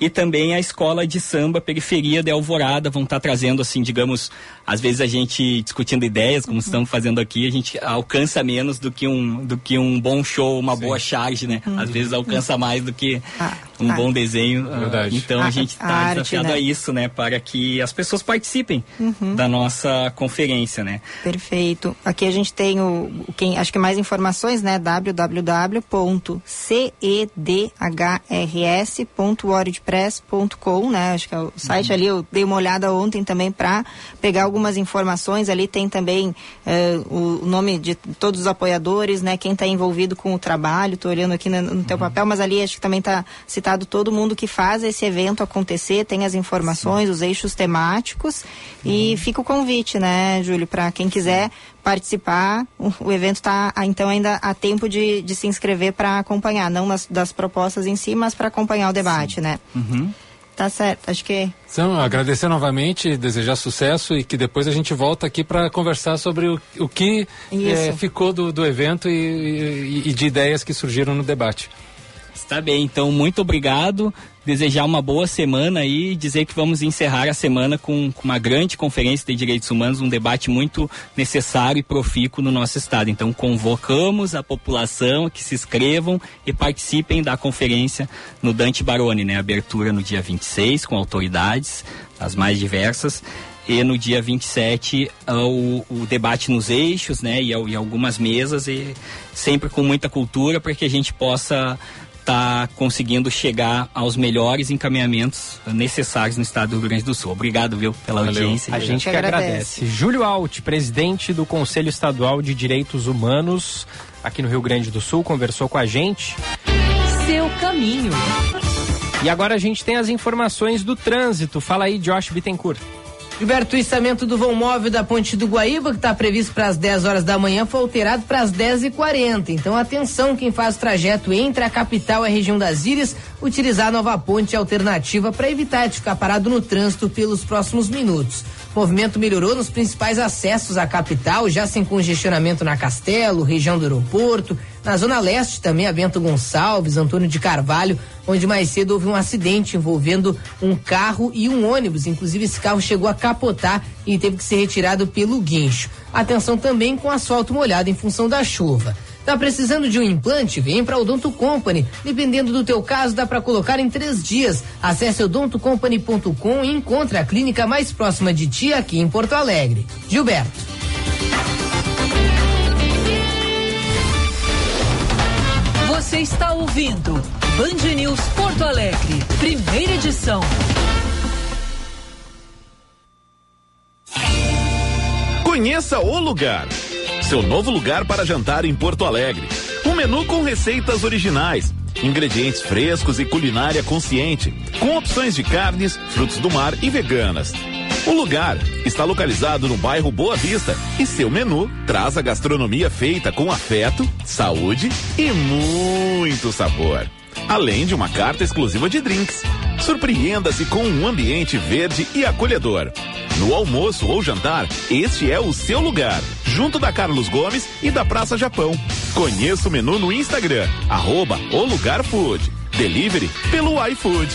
e também a escola de samba Periferia de Alvorada vão estar trazendo assim, digamos, às vezes a gente discutindo ideias, como estamos fazendo aqui, a gente alcança menos do que um do que um bom show, uma Sim. boa charge, né? Uhum. Às vezes alcança mais do que ah, um ah, bom desenho. Verdade. Então a, a gente está desafiado né? a isso, né, para que as pessoas participem uhum. da nossa conferência, né? Perfeito. Aqui a gente tem o quem acho que mais informações, né? www.cedhrs.wordpress express.com, né? Acho que é o site uhum. ali, eu dei uma olhada ontem também para pegar algumas informações. Ali tem também uh, o nome de todos os apoiadores, né? Quem está envolvido com o trabalho, estou olhando aqui no, no teu uhum. papel, mas ali acho que também está citado todo mundo que faz esse evento acontecer, tem as informações, Sim. os eixos temáticos uhum. e fica o convite, né, Júlio, para quem quiser participar. O, o evento está então ainda há tempo de, de se inscrever para acompanhar, não nas, das propostas em si, mas para acompanhar o debate, Sim. né? Uhum. Tá certo, acho que. Então, agradecer novamente, desejar sucesso e que depois a gente volta aqui para conversar sobre o, o que é, ficou do, do evento e, e, e de ideias que surgiram no debate. Está bem, então muito obrigado. Desejar uma boa semana e dizer que vamos encerrar a semana com, com, uma grande conferência de direitos humanos, um debate muito necessário e profícuo no nosso estado. Então convocamos a população que se inscrevam e participem da conferência no Dante Baroni, né? Abertura no dia 26 com autoridades, as mais diversas e no dia 27 o, o debate nos eixos, né, e, e algumas mesas e sempre com muita cultura para que a gente possa está conseguindo chegar aos melhores encaminhamentos necessários no estado do Rio Grande do Sul. Obrigado, viu, pela Valeu. audiência. A gente que agradece. Júlio Alt, presidente do Conselho Estadual de Direitos Humanos aqui no Rio Grande do Sul, conversou com a gente. Seu caminho. E agora a gente tem as informações do trânsito. Fala aí, Josh Bittencourt. Gilberto, o içamento do vão móvel da Ponte do Guaíba, que está previsto para as 10 horas da manhã, foi alterado para as 10h40. Então, atenção, quem faz o trajeto entre a capital e a região das Ilhas, utilizar a nova ponte alternativa para evitar de ficar parado no trânsito pelos próximos minutos. O movimento melhorou nos principais acessos à capital, já sem congestionamento na Castelo, região do aeroporto, na Zona Leste também, a Bento Gonçalves, Antônio de Carvalho, onde mais cedo houve um acidente envolvendo um carro e um ônibus. Inclusive, esse carro chegou a capotar e teve que ser retirado pelo guincho. Atenção também com asfalto molhado em função da chuva. Tá precisando de um implante? Vem para Odonto Company. Dependendo do teu caso, dá para colocar em três dias. Acesse odontocompany.com e encontre a clínica mais próxima de ti aqui em Porto Alegre. Gilberto. Você está ouvindo Band News Porto Alegre, primeira edição. Conheça o lugar. Seu novo lugar para jantar em Porto Alegre. Um menu com receitas originais, ingredientes frescos e culinária consciente, com opções de carnes, frutos do mar e veganas. O lugar está localizado no bairro Boa Vista e seu menu traz a gastronomia feita com afeto, saúde e muito sabor. Além de uma carta exclusiva de drinks. Surpreenda-se com um ambiente verde e acolhedor. No almoço ou jantar, este é o seu lugar, junto da Carlos Gomes e da Praça Japão. Conheça o menu no Instagram, arroba o Lugar Food. Delivery pelo iFood.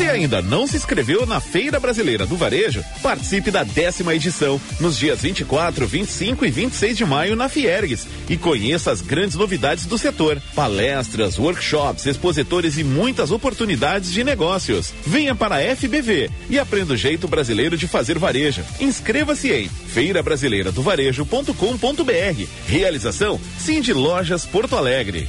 Você ainda não se inscreveu na Feira Brasileira do Varejo? Participe da décima edição, nos dias 24, 25 e 26 de maio na Fiergues e conheça as grandes novidades do setor: palestras, workshops, expositores e muitas oportunidades de negócios. Venha para a FBV e aprenda o jeito brasileiro de fazer varejo. Inscreva-se em feirabrasileiradovarejo.com.br. Realização Cindy Lojas Porto Alegre.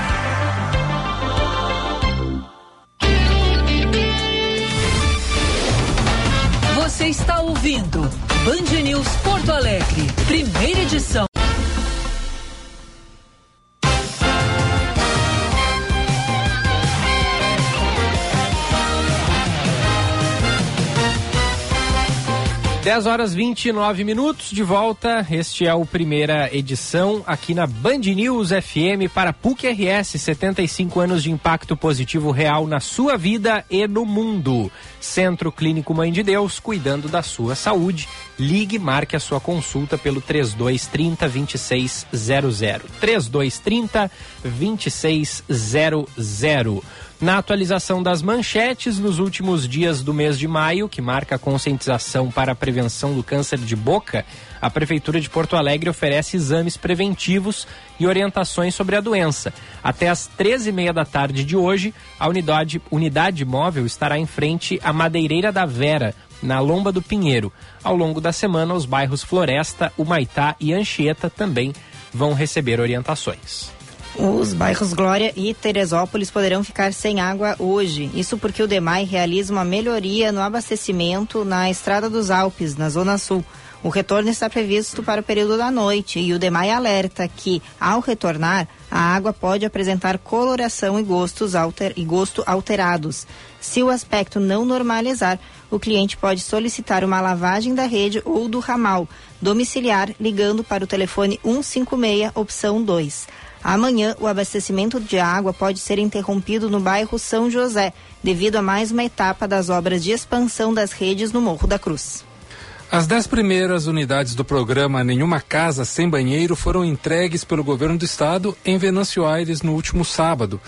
Está ouvindo Band News Porto Alegre, primeira edição. Dez horas 29 minutos de volta. Este é o primeira edição aqui na Band News FM para PUC RS, 75 anos de impacto positivo real na sua vida e no mundo. Centro Clínico Mãe de Deus, cuidando da sua saúde. Ligue, marque a sua consulta pelo 3230 2600. 3230 2600. Na atualização das manchetes, nos últimos dias do mês de maio, que marca a conscientização para a prevenção do câncer de boca, a Prefeitura de Porto Alegre oferece exames preventivos e orientações sobre a doença. Até às 13h30 da tarde de hoje, a unidade, unidade móvel estará em frente à Madeireira da Vera, na Lomba do Pinheiro. Ao longo da semana, os bairros Floresta, Humaitá e Anchieta também vão receber orientações. Os bairros Glória e Teresópolis poderão ficar sem água hoje. Isso porque o DEMAI realiza uma melhoria no abastecimento na Estrada dos Alpes, na Zona Sul. O retorno está previsto para o período da noite e o DEMAI alerta que, ao retornar, a água pode apresentar coloração e, gostos alter, e gosto alterados. Se o aspecto não normalizar, o cliente pode solicitar uma lavagem da rede ou do ramal domiciliar ligando para o telefone 156, opção 2. Amanhã, o abastecimento de água pode ser interrompido no bairro São José, devido a mais uma etapa das obras de expansão das redes no Morro da Cruz. As dez primeiras unidades do programa Nenhuma Casa Sem Banheiro foram entregues pelo governo do estado em Venâncio Aires no último sábado.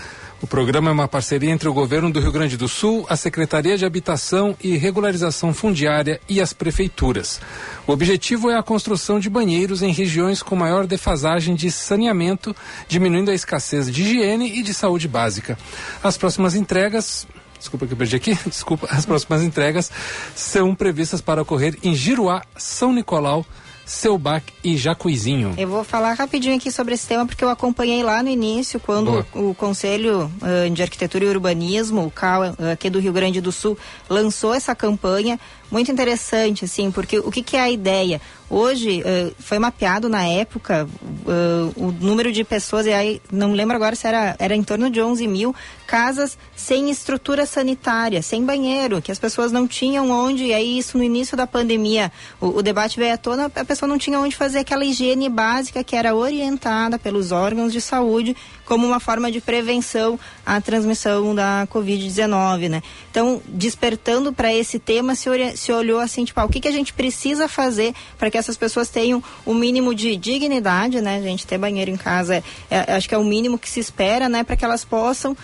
O programa é uma parceria entre o governo do Rio Grande do Sul, a Secretaria de Habitação e Regularização Fundiária e as prefeituras. O objetivo é a construção de banheiros em regiões com maior defasagem de saneamento, diminuindo a escassez de higiene e de saúde básica. As próximas entregas desculpa que eu perdi aqui, desculpa, as próximas entregas são previstas para ocorrer em Giruá, São Nicolau, Selbac e Jacuizinho. Eu vou falar rapidinho aqui sobre esse tema porque eu acompanhei lá no início quando o, o, Conselho uh, de Arquitetura e Urbanismo, o CAL, uh, aqui do Rio Grande do Sul, lançou essa campanha muito interessante, assim, porque o que, que é a ideia? Hoje uh, foi mapeado na época uh, o número de pessoas, e aí não lembro agora se era, era em torno de 11 mil casas sem estrutura sanitária, sem banheiro, que as pessoas não tinham onde, e aí isso no início da pandemia, o, o debate veio à tona, a pessoa não tinha onde fazer aquela higiene básica que era orientada pelos órgãos de saúde como uma forma de prevenção à transmissão da Covid-19, né? Então, despertando para esse tema, se, se olhou assim, tipo, ah, o que, que a gente precisa fazer para que essas pessoas tenham o mínimo de dignidade, né? A gente ter banheiro em casa, é, é, acho que é o mínimo que se espera, né? Para que elas possam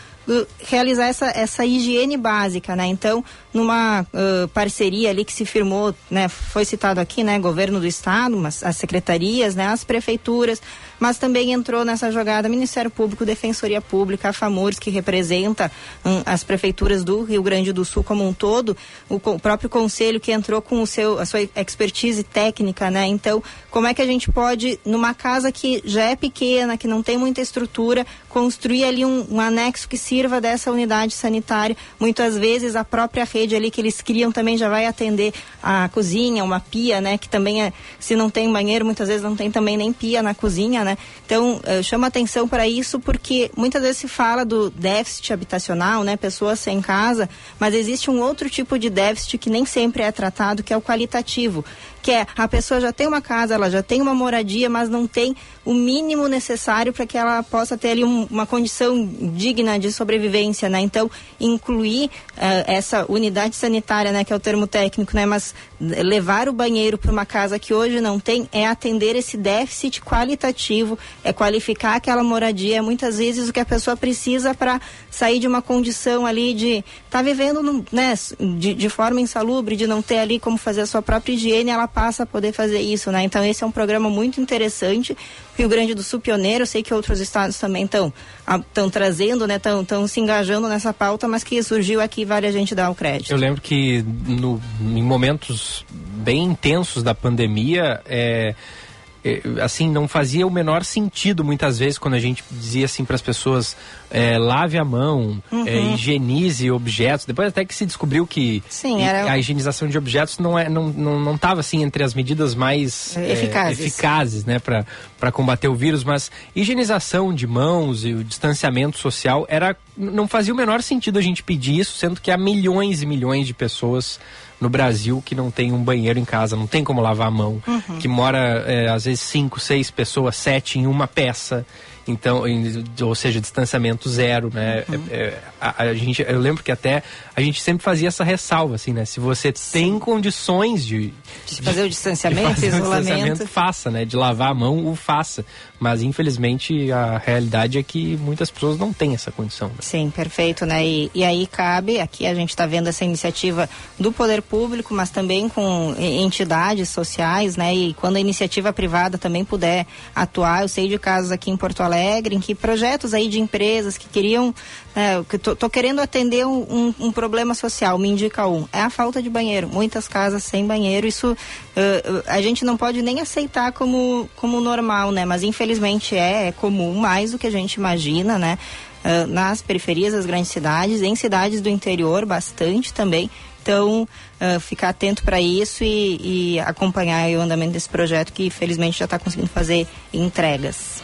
realizar essa, essa higiene básica, né? Então, numa uh, parceria ali que se firmou, né? Foi citado aqui, né? Governo do Estado, mas as secretarias, né? As prefeituras, mas também entrou nessa jogada Ministério Público, Defensoria Pública, a FAMURS, que representa um, as prefeituras do Rio Grande do Sul como um todo, o, o, próprio conselho que entrou com o seu, a sua expertise técnica, né? Então, como é que a gente pode, numa casa que já é pequena, que não tem muita estrutura, construir ali um, um anexo que se sirva dessa unidade sanitária. Muitas vezes a própria rede ali que eles criam também já vai atender a cozinha, uma pia, né? Que também é, se não tem banheiro, muitas vezes não tem também nem pia na cozinha, né? Então, eu chamo atenção para isso porque muitas vezes se fala do déficit habitacional, né? Pessoas sem casa, mas existe um outro tipo de déficit que nem sempre é tratado, que é o qualitativo que é a pessoa já tem uma casa, ela já tem uma moradia, mas não tem o mínimo necessário para que ela possa ter ali um, uma condição digna de sobrevivência, né? Então, incluir uh, essa unidade sanitária, né, que é o termo técnico, né, mas levar o banheiro para uma casa que hoje não tem é atender esse déficit qualitativo, é qualificar aquela moradia, é muitas vezes o que a pessoa precisa para sair de uma condição ali de estar tá vivendo, no, né, de, de forma insalubre, de não ter ali como fazer a sua própria higiene, ela passa a poder fazer isso, né? Então esse é um programa muito interessante. Rio Grande do Sul pioneiro, sei que outros estados também estão estão trazendo, né? Estão se engajando nessa pauta, mas que surgiu aqui vale a gente dar o crédito. Eu lembro que no, em momentos bem intensos da pandemia, é, é, assim não fazia o menor sentido muitas vezes quando a gente dizia assim para as pessoas é, lave a mão, uhum. é, higienize objetos. Depois até que se descobriu que Sim, era... a higienização de objetos não é não não, não tava assim entre as medidas mais é, eficazes, eficazes né, para combater o vírus, mas higienização de mãos e o distanciamento social era não fazia o menor sentido a gente pedir isso, sendo que há milhões e milhões de pessoas no Brasil que não tem um banheiro em casa, não tem como lavar a mão, uhum. que mora é, às vezes cinco, seis pessoas, sete em uma peça. Então, ou seja, distanciamento zero, né? Uhum. É, é, a, a, gente, eu lembro que até a gente sempre fazia essa ressalva, assim, né? Se você Sim. tem condições de, de fazer o distanciamento, de fazer isolamento, o distanciamento, faça, né? De lavar a mão, o faça. Mas infelizmente a realidade é que muitas pessoas não têm essa condição. Né? Sim, perfeito, né? E, e aí cabe, aqui a gente está vendo essa iniciativa do poder público, mas também com entidades sociais, né? E quando a iniciativa privada também puder atuar, eu sei de casos aqui em Porto Alegre em que projetos aí de empresas que queriam, é, que tô, tô, querendo atender um, um, um, problema social, me indica um, é a falta de banheiro. Muitas casas sem banheiro, isso uh, a gente não pode nem aceitar como, como normal, né? Mas infelizmente é, é comum, mais do que a gente imagina, né? Uh, nas periferias das grandes cidades, em cidades do interior, bastante também. Então, uh, ficar atento para isso e, e, acompanhar o andamento desse projeto que, felizmente, já está conseguindo fazer entregas.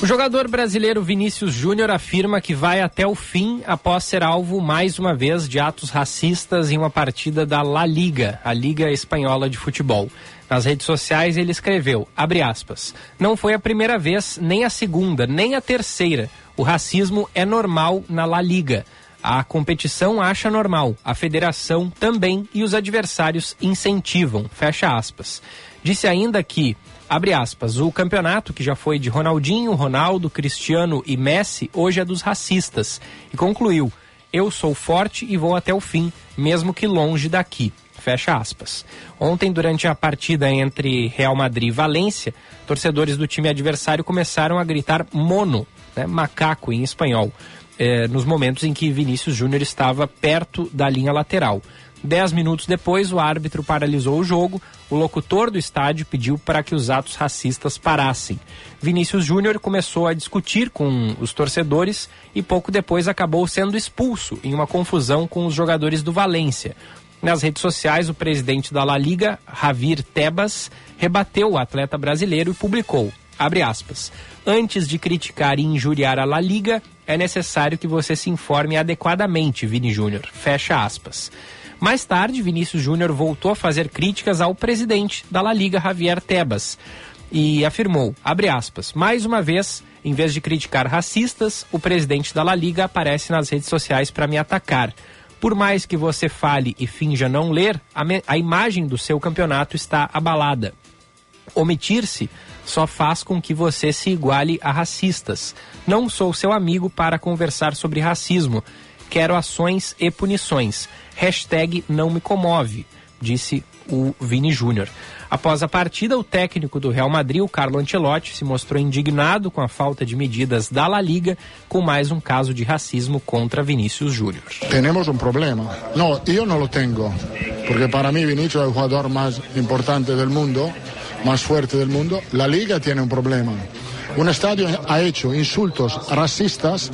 O jogador brasileiro Vinícius Júnior afirma que vai até o fim após ser alvo mais uma vez de atos racistas em uma partida da La Liga, a Liga Espanhola de Futebol. Nas redes sociais ele escreveu, aspas, não foi a primeira vez, nem a segunda, nem a terceira. O racismo é normal na La Liga. A competição acha normal, a federação também e os adversários incentivam, fecha aspas. Disse ainda que Abre aspas, o campeonato que já foi de Ronaldinho, Ronaldo, Cristiano e Messi, hoje é dos racistas. E concluiu, eu sou forte e vou até o fim, mesmo que longe daqui. Fecha aspas. Ontem, durante a partida entre Real Madrid e Valência, torcedores do time adversário começaram a gritar mono, né, macaco em espanhol, eh, nos momentos em que Vinícius Júnior estava perto da linha lateral. Dez minutos depois, o árbitro paralisou o jogo. O locutor do estádio pediu para que os atos racistas parassem. Vinícius Júnior começou a discutir com os torcedores e pouco depois acabou sendo expulso em uma confusão com os jogadores do Valência. Nas redes sociais, o presidente da La Liga, Javier Tebas, rebateu o atleta brasileiro e publicou, abre aspas, antes de criticar e injuriar a La Liga, é necessário que você se informe adequadamente, Vini Júnior, fecha aspas. Mais tarde, Vinícius Júnior voltou a fazer críticas ao presidente da La Liga, Javier Tebas, e afirmou, abre aspas, mais uma vez, em vez de criticar racistas, o presidente da La Liga aparece nas redes sociais para me atacar. Por mais que você fale e finja não ler, a, a imagem do seu campeonato está abalada. Omitir-se só faz com que você se iguale a racistas. Não sou seu amigo para conversar sobre racismo. Quero ações e punições. Hashtag não me comove, disse o Vini Júnior. Após a partida, o técnico do Real Madrid, o Carlo Ancelotti, se mostrou indignado com a falta de medidas da La Liga, com mais um caso de racismo contra Vinícius Júnior. Temos um problema. Não, eu não o tenho, porque para mim Vinícius é o jogador mais importante do mundo, mais forte do mundo. La Liga tem um problema. Un estadio ha hecho insultos racistas,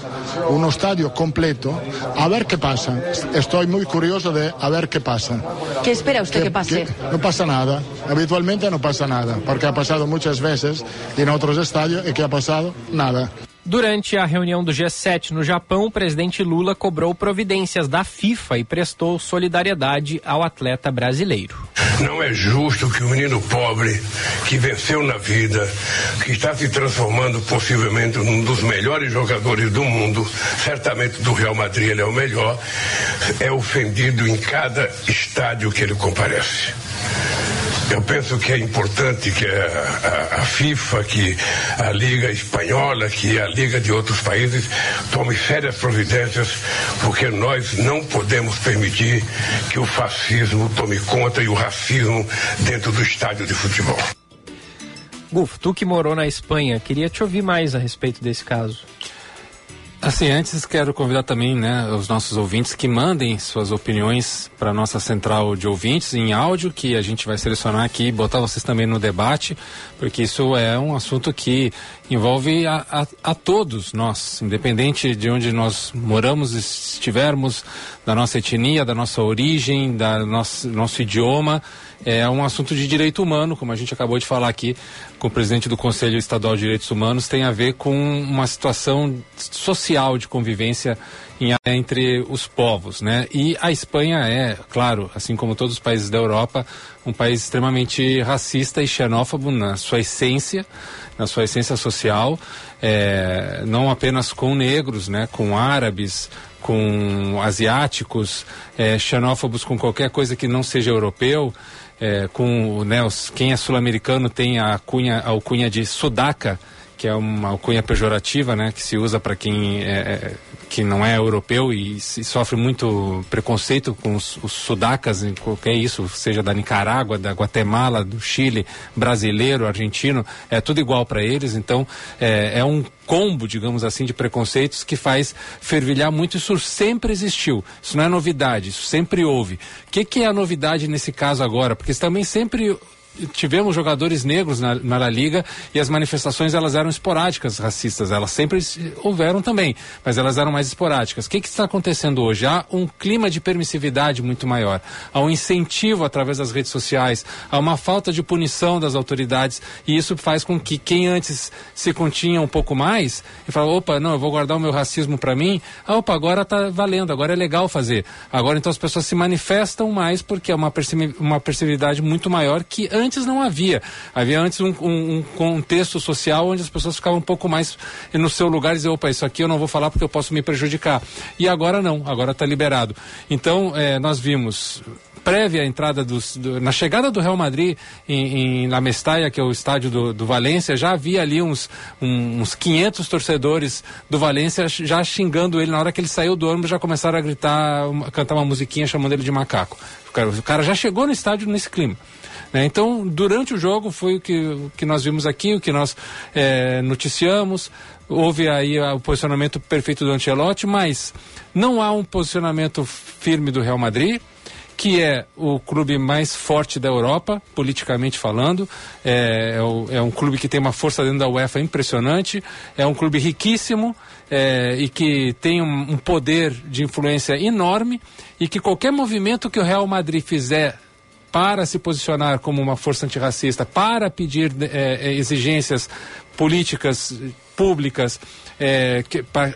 un estadio completo, a ver qué pasa. Estoy muy curioso de a ver qué pasa. ¿Qué espera usted que, pase? no pasa nada, habitualmente no pasa nada, porque ha pasado muchas veces en otros estadios y que ha pasado nada. Durante a reunião do G7 no Japão, o presidente Lula cobrou providências da FIFA e prestou solidariedade ao atleta brasileiro. Não é justo que o menino pobre que venceu na vida, que está se transformando possivelmente num dos melhores jogadores do mundo, certamente do Real Madrid ele é o melhor, é ofendido em cada estádio que ele comparece. Eu penso que é importante que a, a, a, FIFA, que a Liga Espanhola, que a Liga de outros países tome sérias providências, porque nós não podemos permitir que o fascismo tome conta e o racismo dentro do estádio de futebol. Gufo, tu que morou na Espanha, queria te ouvir mais a respeito desse caso. Assim, antes quero convidar também né, os nossos ouvintes que mandem suas opiniões para a nossa central de ouvintes em áudio, que a gente vai selecionar aqui e botar vocês também no debate, porque isso é um assunto que envolve a, a, a todos nós, independente de onde nós moramos, estivermos, da nossa etnia, da nossa origem, da nosso, nosso idioma é um assunto de direito humano, como a gente acabou de falar aqui com o presidente do Conselho Estadual de Direitos Humanos, tem a ver com uma situação social de convivência em, entre os povos, né? E a Espanha é, claro, assim como todos os países da Europa, um país extremamente racista e xenófobo na sua essência, na sua essência social, é, não apenas com negros, né? Com árabes, com asiáticos, é, xenófobos com qualquer coisa que não seja europeu é, com né, os, quem é sul-americano tem a cunha, a alcunha de sudaca, que é uma alcunha pejorativa, né, que se usa para quem é, é, que não é europeu e, e, sofre muito preconceito com os, os sudacas, em qualquer isso, seja da Nicarágua, da Guatemala, do Chile, brasileiro, argentino, é tudo igual para eles. Então é, é um combo, digamos assim, de preconceitos que faz fervilhar muito. Isso sempre existiu. Isso não é novidade, isso sempre houve. O que, que é a novidade nesse caso agora? Porque também sempre tivemos jogadores negros na, na Liga e as manifestações elas eram esporádicas racistas, elas sempre houveram também, mas elas eram mais esporádicas. O que, que está acontecendo hoje? Há um clima de permissividade muito maior, há um incentivo através das redes sociais, há uma falta de punição das autoridades e isso faz com que quem antes se continha um pouco mais e fala, opa, não, eu vou guardar o meu racismo para mim, ah, opa, agora está valendo, agora é legal fazer. Agora então as pessoas se manifestam mais porque é uma, uma permissividade muito maior que antes antes não havia. Havia antes um, um, um, contexto social onde as pessoas ficavam um pouco mais no seu lugar e diziam, opa, isso aqui eu não vou falar porque eu posso me prejudicar. E agora não, agora está liberado. Então, eh, nós vimos prévia à entrada dos, do, na chegada do Real Madrid em, em La Mestalla, que é o estádio do, do Valência, já havia ali uns, um, uns 500 torcedores do Valência já xingando ele. Na hora que ele saiu do ônibus, já começaram a gritar, uma, cantar uma musiquinha chamando ele de macaco. O cara, o cara já chegou no estádio nesse clima. Né? Então, durante o jogo foi o que, o que nós vimos aqui, o que nós é, noticiamos. Houve aí o posicionamento perfeito do Ancelotti, mas não há um posicionamento firme do Real Madrid que é o clube mais forte da Europa, politicamente falando. É, é, o, é, um clube que tem uma força dentro da UEFA impressionante. É um clube riquíssimo é, e que tem um, um, poder de influência enorme. E que qualquer movimento que o Real Madrid fizer para se posicionar como uma força antirracista, para pedir é, exigências políticas públicas é, que, para,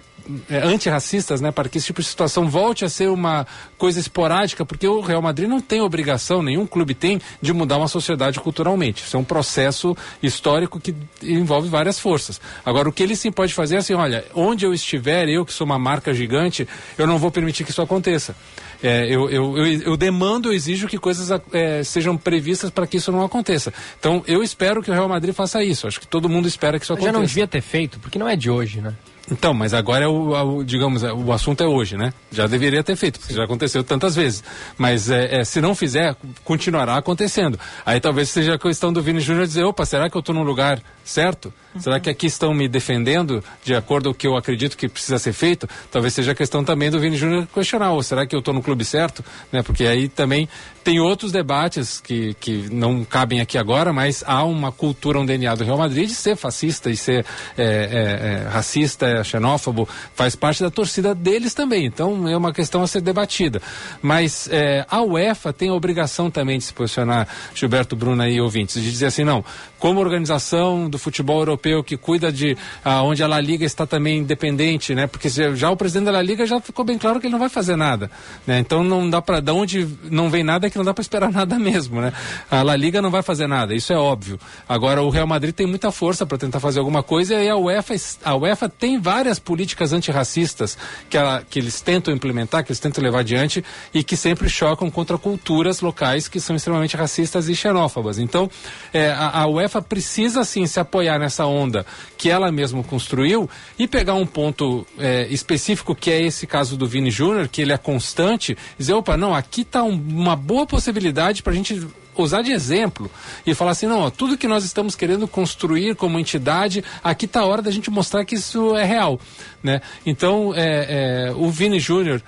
é, antirracistas, né, para que esse tipo de situação volte a ser uma coisa esporádica, porque o Real Madrid não tem obrigação, nenhum clube tem, de mudar uma sociedade culturalmente. Isso é um processo histórico que envolve várias forças. Agora, o que ele sim pode fazer é assim: olha, onde eu estiver, eu que sou uma marca gigante, eu não vou permitir que isso aconteça. É, eu, eu, eu, eu, demando, eu exijo que coisas é, sejam previstas para que isso não aconteça. Então, eu espero que o Real Madrid faça isso. Acho que todo mundo espera que isso aconteça. Já não devia ter feito, porque não é de hoje, né? Então, mas agora é o, digamos, é, o assunto é hoje, né? Já deveria ter feito, porque já aconteceu tantas vezes. Mas é, é, se não fizer, continuará acontecendo. Aí talvez seja a questão do Vini Júnior dizer, opa, será que eu estou no lugar certo? Será que aqui estão me defendendo de acordo com o que eu acredito que precisa ser feito? Talvez seja a questão também do Vini Júnior questionar, ou será que eu estou no clube certo? Né? Porque aí também tem outros debates que, que não cabem aqui agora, mas há uma cultura, um DNA do Real Madrid de ser fascista e ser é, é, é, racista, é, xenófobo, faz parte da torcida deles também. Então é uma questão a ser debatida. Mas é, a UEFA tem a obrigação também de se posicionar, Gilberto Bruna e ouvintes, de dizer assim, não, como organização do futebol europeu que cuida de ah, onde a La Liga está também independente, né? Porque já o presidente da La Liga já ficou bem claro que ele não vai fazer nada, né? Então não dá para, da onde não vem nada é que não dá para esperar nada mesmo, né? A La Liga não vai fazer nada, isso é óbvio. Agora o Real Madrid tem muita força para tentar fazer alguma coisa e a UEFA, a UEFA tem várias políticas antirracistas que, ela, que eles tentam implementar, que eles tentam levar adiante e que sempre chocam contra culturas locais que são extremamente racistas e xenófobas. Então é, a, a UEFA precisa sim se apoiar nessa onda que ela mesma construiu e pegar um ponto é, específico que é esse caso do Vini Júnior, que ele é constante, dizer, opa, não, aqui está um, uma boa possibilidade para a gente usar de exemplo e falar assim, não, ó, tudo que nós estamos querendo construir como entidade, aqui está a hora da gente mostrar que isso é real, né? Então, é, é, o Vini Júnior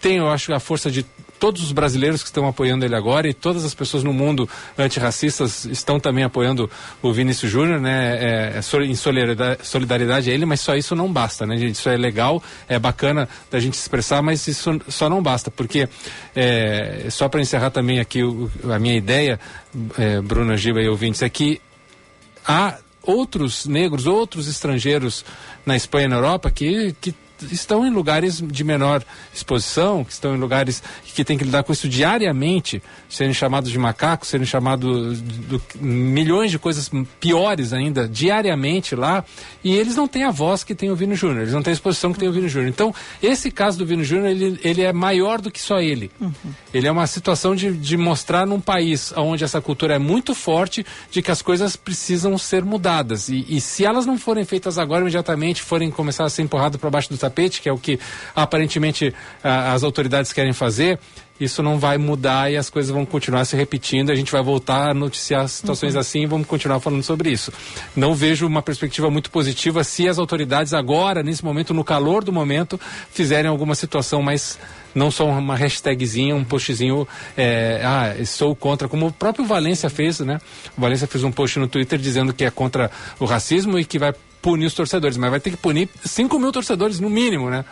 tem, eu acho, a força de todos os brasileiros que estão apoiando ele agora e todas as pessoas no mundo antirracistas estão também apoiando o Vinícius Júnior, né? É, é, em solidariedade, a ele, mas só isso não basta, né, gente? Isso é legal, é bacana da gente expressar, mas isso só não basta, porque é, só para encerrar também aqui o, a minha ideia, é, Bruna Giba e ouvintes, é que há outros negros, outros estrangeiros na Espanha e na Europa que, que estão em lugares de menor exposição, que estão em lugares que têm que lidar com isso diariamente, serem chamados de macacos, serem chamados de, milhões de coisas piores ainda diariamente lá, e eles não têm a voz que tem o Vino Júnior, eles não têm a exposição que tem o Vino Júnior. Então, esse caso do Vino Júnior, ele, ele é maior do que só ele. Uhum. Ele é uma situação de, de mostrar num país onde essa cultura é muito forte, de que as coisas precisam ser mudadas. E, e se elas não forem feitas agora, imediatamente, forem começar a ser empurradas para baixo do tapete, que é o que aparentemente a, as autoridades querem fazer, isso não vai mudar e as coisas vão continuar se repetindo. A gente vai voltar a noticiar situações uhum. assim e vamos continuar falando sobre isso. Não vejo uma perspectiva muito positiva se as autoridades agora, nesse momento, no calor do momento, fizerem alguma situação mais não só uma hashtagzinha, um postzinho, é, ah, sou contra, como o próprio Valência fez, né? O Valência fez um post no Twitter dizendo que é contra o racismo e que vai punir os torcedores, mas vai ter que punir 5 mil torcedores no mínimo, né?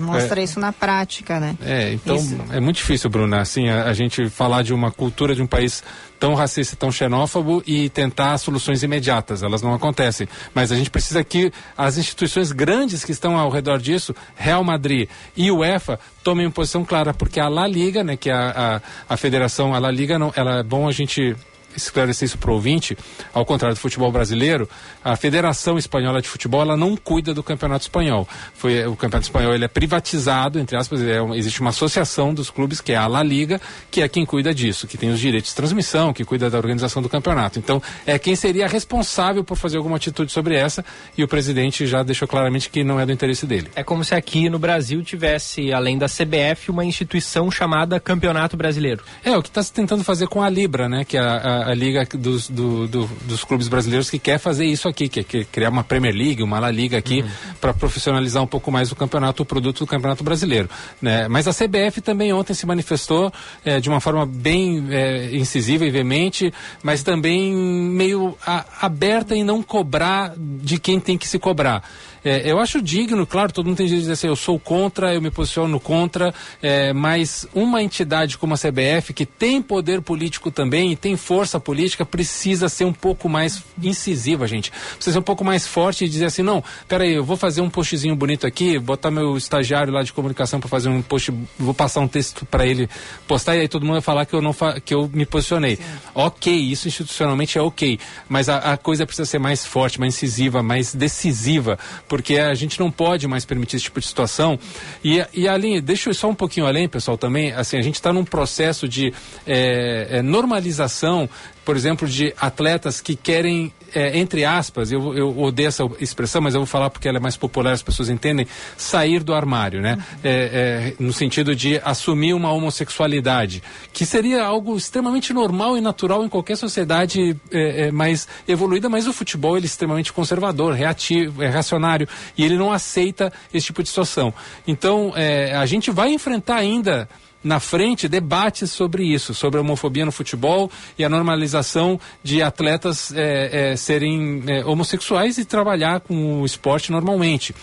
Mostra é, isso na prática, né? É, então isso. é muito difícil, Bruna, assim, a, a, gente falar de uma cultura de um país tão racista, tão xenófobo e tentar soluções imediatas. Elas não acontecem. Mas a gente precisa que as instituições grandes que estão ao redor disso, Real Madrid e UEFA, tomem uma posição clara, porque a La Liga, né, que é a, a, a federação, a La Liga, não, ela é bom a gente esclarecer isso para o ouvinte, ao contrário do futebol brasileiro, a Federação Espanhola de Futebol ela não cuida do Campeonato Espanhol. Foi, o Campeonato Espanhol ele é privatizado, entre aspas, é, existe uma associação dos clubes, que é a La Liga, que é quem cuida disso, que tem os direitos de transmissão, que cuida da organização do campeonato. Então, é quem seria responsável por fazer alguma atitude sobre essa, e o presidente já deixou claramente que não é do interesse dele. É como se aqui no Brasil tivesse, além da CBF, uma instituição chamada Campeonato Brasileiro. É, o que está se tentando fazer com a Libra, né, que é a, a a, liga dos, do, do, dos clubes brasileiros que quer fazer isso aqui, que é criar uma Premier League, uma La Liga aqui, uhum. para profissionalizar um pouco mais o campeonato, o produto do campeonato brasileiro. Né? Mas a CBF também ontem se manifestou é, de uma forma bem é, incisiva e veemente, mas também meio a, aberta em não cobrar de quem tem que se cobrar. É, eu acho digno, claro, todo mundo tem direito de dizer assim, eu sou contra, eu me posiciono contra, é, mas uma entidade como a CBF, que tem poder político também e tem força política, precisa ser um pouco mais incisiva, gente. Precisa ser um pouco mais forte e dizer assim, não, peraí, eu vou fazer um postzinho bonito aqui, botar meu estagiário lá de comunicação para fazer um post, vou passar um texto para ele postar e aí todo mundo vai falar que eu não que eu me posicionei. Sim. Ok, isso institucionalmente é ok, mas a, a coisa precisa ser mais forte, mais incisiva, mais decisiva, porque a gente não pode mais permitir esse tipo de situação. E, e ali, deixa eu só um pouquinho além, pessoal, também, assim, a gente está num processo de é, normalização por exemplo, de atletas que querem, é, entre aspas, eu, eu odeio essa expressão, mas eu vou falar porque ela é mais popular, as pessoas entendem, sair do armário, né? É, é, no sentido de assumir uma homossexualidade, que seria algo extremamente normal e natural em qualquer sociedade é, é, mais evoluída, mas o futebol ele é extremamente conservador, reativo, é reacionário, e ele não aceita esse tipo de situação. Então, é, a gente vai enfrentar ainda na frente debates sobre isso, sobre a homofobia no futebol e a normalização de atletas é, é, serem é, homossexuais e trabalhar com o esporte normalmente.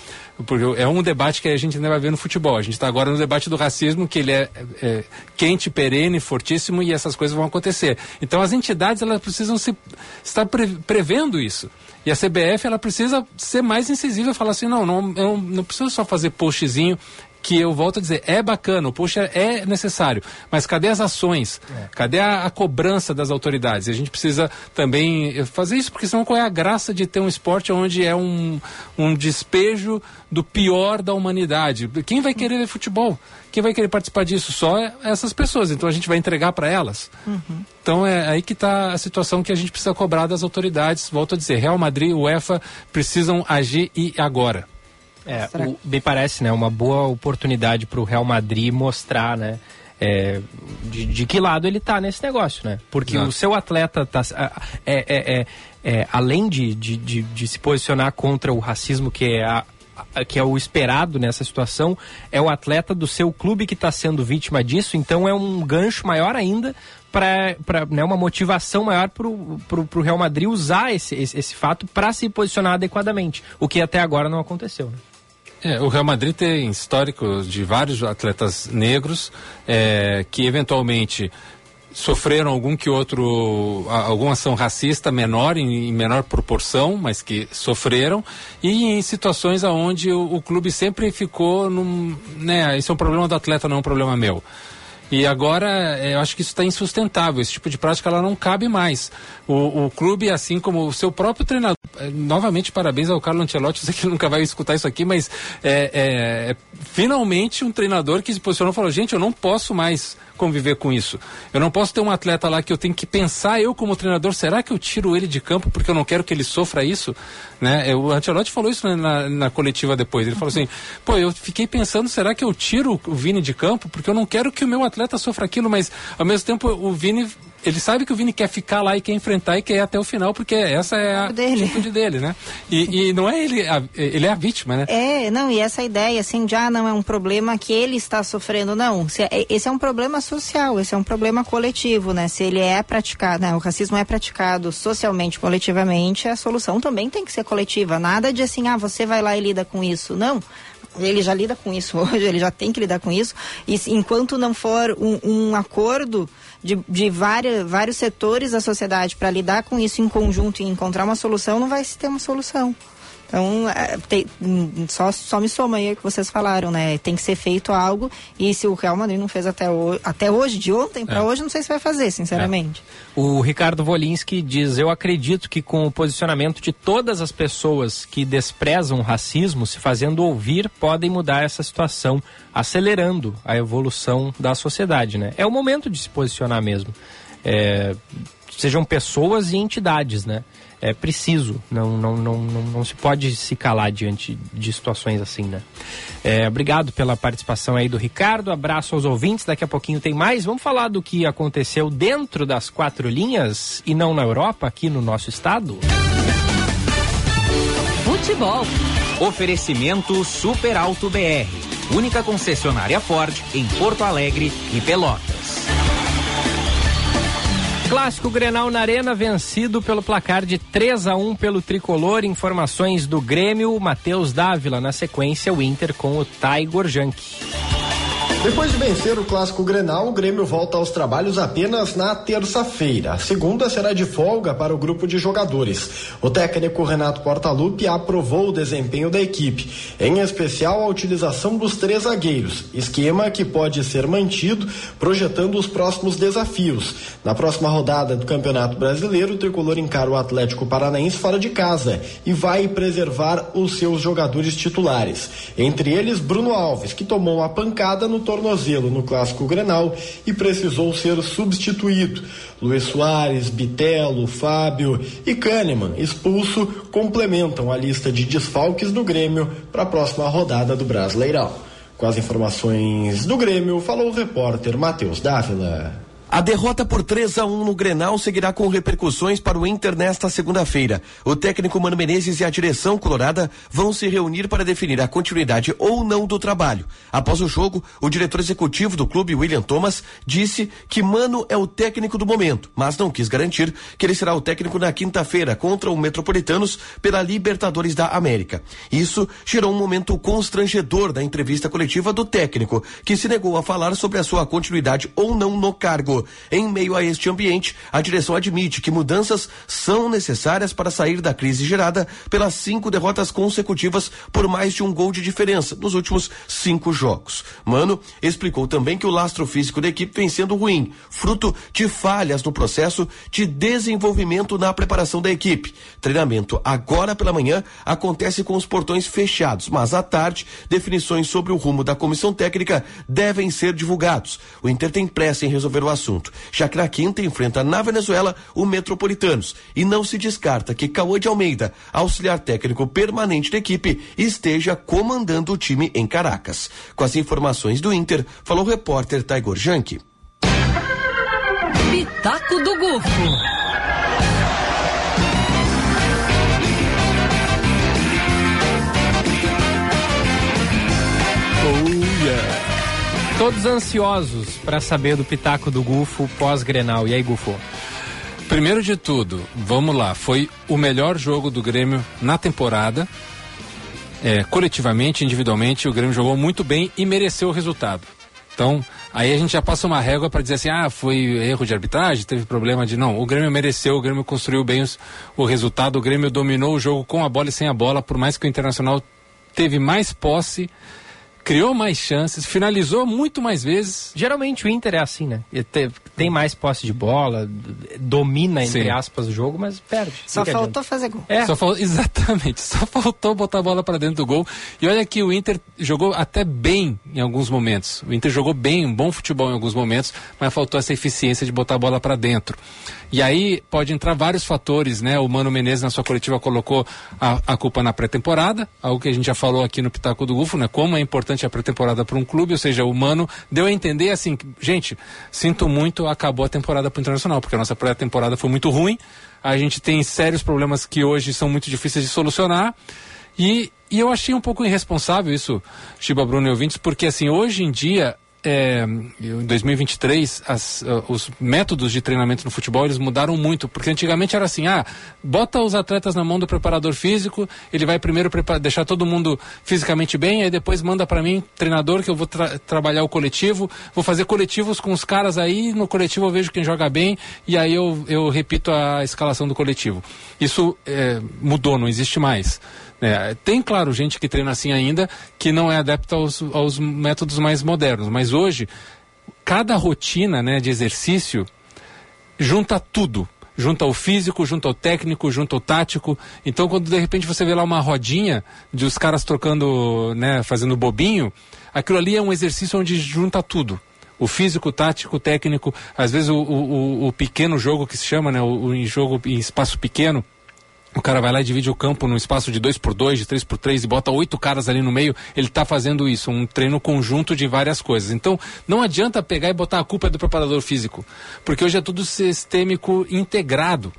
Porque é um debate que a gente ainda vai ver no futebol. A gente está agora no debate do racismo, que ele é, é, quente, perene, fortíssimo e essas coisas vão acontecer. Então as entidades elas precisam se, estar pre, prevendo isso. E a CBF ela precisa ser mais incisiva falar assim, não, não, eu não preciso só fazer postzinho que eu volto a dizer, é bacana, o puxa é necessário, mas cadê as ações? É. Cadê a, a, cobrança das autoridades? E a gente precisa também fazer isso, porque senão qual é a graça de ter um esporte onde é um, um despejo do pior da humanidade? Quem vai querer ver futebol? Quem vai querer participar disso? Só essas pessoas. Então a gente vai entregar para elas. Uhum. Então é aí que está a situação que a gente precisa cobrar das autoridades. Volto a dizer, Real Madrid, UEFA precisam agir e agora. É, o, me parece, né, uma boa oportunidade para o Real Madrid mostrar, né, é, de, de, que lado ele está nesse negócio, né? Porque Exato. o seu atleta tá, é, é, é, é além de, de, de, de, se posicionar contra o racismo, que é a, que é o esperado nessa situação, é o atleta do seu clube que está sendo vítima disso, então é um gancho maior ainda para né, uma motivação maior para o Real Madrid usar esse, esse, esse fato para se posicionar adequadamente, o que até agora não aconteceu. Né? É, o Real Madrid tem histórico de vários atletas negros é, que eventualmente sofreram algum que outro alguma ação racista menor em, menor proporção mas que sofreram e em situações aonde o, o clube sempre ficou num né isso é um problema do atleta não é um problema meu e agora eu acho que isso está insustentável. Esse tipo de prática ela não cabe mais. O, o clube, assim como o seu próprio treinador. Eh, novamente, parabéns ao Carlo Ancelotti. Eu sei que ele nunca vai escutar isso aqui, mas é, é, é finalmente um treinador que se posicionou e falou: gente, eu não posso mais conviver com isso. Eu não posso ter um atleta lá que eu tenho que pensar, eu como treinador, será que eu tiro ele de campo porque eu não quero que ele sofra isso? Né? O Ancelotti falou isso na, na coletiva depois. Ele falou assim: pô, eu fiquei pensando, será que eu tiro o Vini de campo porque eu não quero que o meu atleta sofra aquilo, mas ao mesmo tempo o Vini ele sabe que o Vini quer ficar lá e quer enfrentar e quer ir até o final, porque essa é a dele. atitude dele, né? E, e não é ele, a, ele é a vítima, né? É, não, e essa ideia, assim, já não é um problema que ele está sofrendo, não. É, esse é um problema social, esse é um problema coletivo, né? Se ele é praticado, né? o racismo é praticado socialmente, coletivamente, a solução também tem que ser coletiva. Nada de assim, ah, você vai lá e lida com isso. Não ele já lida com isso hoje, ele já tem que lidar com isso. E enquanto não for um, um acordo de, de várias, vários setores da sociedade para lidar com isso em conjunto e encontrar uma solução, não vai se ter uma solução. Então, é, tem, só, só me soma aí o que vocês falaram, né? Tem que ser feito algo e se o Real Madrid não fez até, o, até hoje, de ontem para é. hoje, não sei se vai fazer, sinceramente. É. O Ricardo Volinski diz: Eu acredito que com o posicionamento de todas as pessoas que desprezam o racismo, se fazendo ouvir, podem mudar essa situação, acelerando a evolução da sociedade, né? É o momento de se posicionar mesmo. É, sejam pessoas e entidades, né? É preciso, não, não, não, não, não se pode se calar diante de situações assim, né? É, obrigado pela participação aí do Ricardo, abraço aos ouvintes, daqui a pouquinho tem mais. Vamos falar do que aconteceu dentro das quatro linhas e não na Europa, aqui no nosso estado? Futebol. Oferecimento Super Alto BR, única concessionária Ford em Porto Alegre e Pelotas. Clássico Grenal na Arena vencido pelo placar de 3 a 1 pelo tricolor. Informações do Grêmio, Matheus Dávila. Na sequência, o Inter com o Tiger Junk. Depois de vencer o clássico Grenal, o Grêmio volta aos trabalhos apenas na terça-feira. A segunda será de folga para o grupo de jogadores. O técnico Renato Portaluppi aprovou o desempenho da equipe, em especial a utilização dos três zagueiros, esquema que pode ser mantido projetando os próximos desafios. Na próxima rodada do Campeonato Brasileiro, o tricolor encara o Atlético Paranaense fora de casa e vai preservar os seus jogadores titulares, entre eles Bruno Alves, que tomou a pancada no torneio tornozelo no clássico Grenal e precisou ser substituído. Luiz Soares, Bitelo, Fábio e Kahneman, expulso, complementam a lista de desfalques do Grêmio para a próxima rodada do Brasileirão. Com as informações do Grêmio, falou o repórter Matheus Dávila. A derrota por 3 a 1 no Grenal seguirá com repercussões para o Inter nesta segunda-feira. O técnico Mano Menezes e a direção colorada vão se reunir para definir a continuidade ou não do trabalho. Após o jogo, o diretor executivo do clube, William Thomas, disse que Mano é o técnico do momento, mas não quis garantir que ele será o técnico na quinta-feira contra o Metropolitanos pela Libertadores da América. Isso gerou um momento constrangedor da entrevista coletiva do técnico, que se negou a falar sobre a sua continuidade ou não no cargo. Em meio a este ambiente, a direção admite que mudanças são necessárias para sair da crise gerada pelas cinco derrotas consecutivas por mais de um gol de diferença nos últimos cinco jogos. Mano explicou também que o lastro físico da equipe vem sendo ruim, fruto de falhas no processo de desenvolvimento na preparação da equipe. Treinamento agora pela manhã acontece com os portões fechados, mas à tarde, definições sobre o rumo da comissão técnica devem ser divulgados. O Inter tem pressa em resolver o assunto assunto, já que na quinta enfrenta na Venezuela o Metropolitanos e não se descarta que Cauã de Almeida, auxiliar técnico permanente da equipe, esteja comandando o time em Caracas. Com as informações do Inter, falou o repórter Taigor Janke. Pitaco do Gufo. Todos ansiosos para saber do pitaco do Gufo pós-Grenal. E aí, Gufo? Primeiro de tudo, vamos lá. Foi o melhor jogo do Grêmio na temporada. É, coletivamente, individualmente, o Grêmio jogou muito bem e mereceu o resultado. Então, aí a gente já passa uma régua para dizer assim: ah, foi erro de arbitragem, teve problema de. Não, o Grêmio mereceu, o Grêmio construiu bem os, o resultado, o Grêmio dominou o jogo com a bola e sem a bola, por mais que o Internacional teve mais posse criou mais chances, finalizou muito mais vezes. Geralmente o Inter é assim, né? Tem mais posse de bola, domina, entre Sim. aspas, o jogo, mas perde. Só faltou fazer gol. É. Só fal... Exatamente, só faltou botar a bola para dentro do gol. E olha que o Inter jogou até bem em alguns momentos. O Inter jogou bem, um bom futebol em alguns momentos, mas faltou essa eficiência de botar a bola para dentro. E aí pode entrar vários fatores, né? O Mano Menezes na sua coletiva colocou a, a culpa na pré-temporada, algo que a gente já falou aqui no Pitaco do Gufo, né? Como é importante a pré-temporada para um clube, ou seja, o Mano deu a entender assim, gente, sinto muito, acabou a temporada para o Internacional, porque a nossa pré-temporada foi muito ruim, a gente tem sérios problemas que hoje são muito difíceis de solucionar. E, e eu achei um pouco irresponsável isso, Chiba Bruno e ouvintes, porque assim, hoje em dia é, em 2023 as, uh, os métodos de treinamento no futebol eles mudaram muito porque antigamente era assim ah bota os atletas na mão do preparador físico ele vai primeiro deixar todo mundo fisicamente bem aí depois manda para mim treinador que eu vou tra trabalhar o coletivo vou fazer coletivos com os caras aí no coletivo eu vejo quem joga bem e aí eu, eu repito a escalação do coletivo. Isso é, mudou não existe mais é, tem, claro, gente que treina assim ainda, que não é adepta aos, aos métodos mais modernos, mas hoje, cada rotina né, de exercício junta tudo junta o físico, junta o técnico, junta o tático. Então, quando de repente você vê lá uma rodinha de os caras trocando, né, fazendo bobinho, aquilo ali é um exercício onde junta tudo. O físico, o tático, o técnico, às vezes o, o, o pequeno jogo que se chama, né, o, o jogo em espaço pequeno, o cara vai lá e divide o campo num espaço de 2 por 2 de 3 por 3 e bota oito caras ali no meio, ele está fazendo isso, um treino conjunto de várias coisas. Então, não adianta pegar e botar a culpa do preparador físico, porque hoje é tudo sistêmico integrado.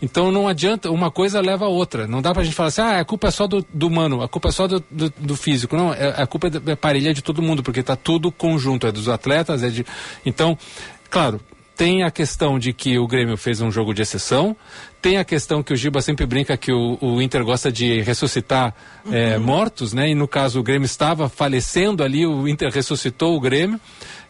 Então não adianta, uma coisa leva a outra. Não dá pra gente falar assim, ah, a culpa é só do, do humano, a culpa é só do, do, do físico. Não, é, a culpa é, é parelha de todo mundo, porque está tudo conjunto, é dos atletas, é de. Então, claro, tem a questão de que o Grêmio fez um jogo de exceção, tem a questão que o Giba sempre brinca que o, o Inter gosta de ressuscitar uhum. é, mortos, né? E no caso o Grêmio estava falecendo ali, o Inter ressuscitou o Grêmio.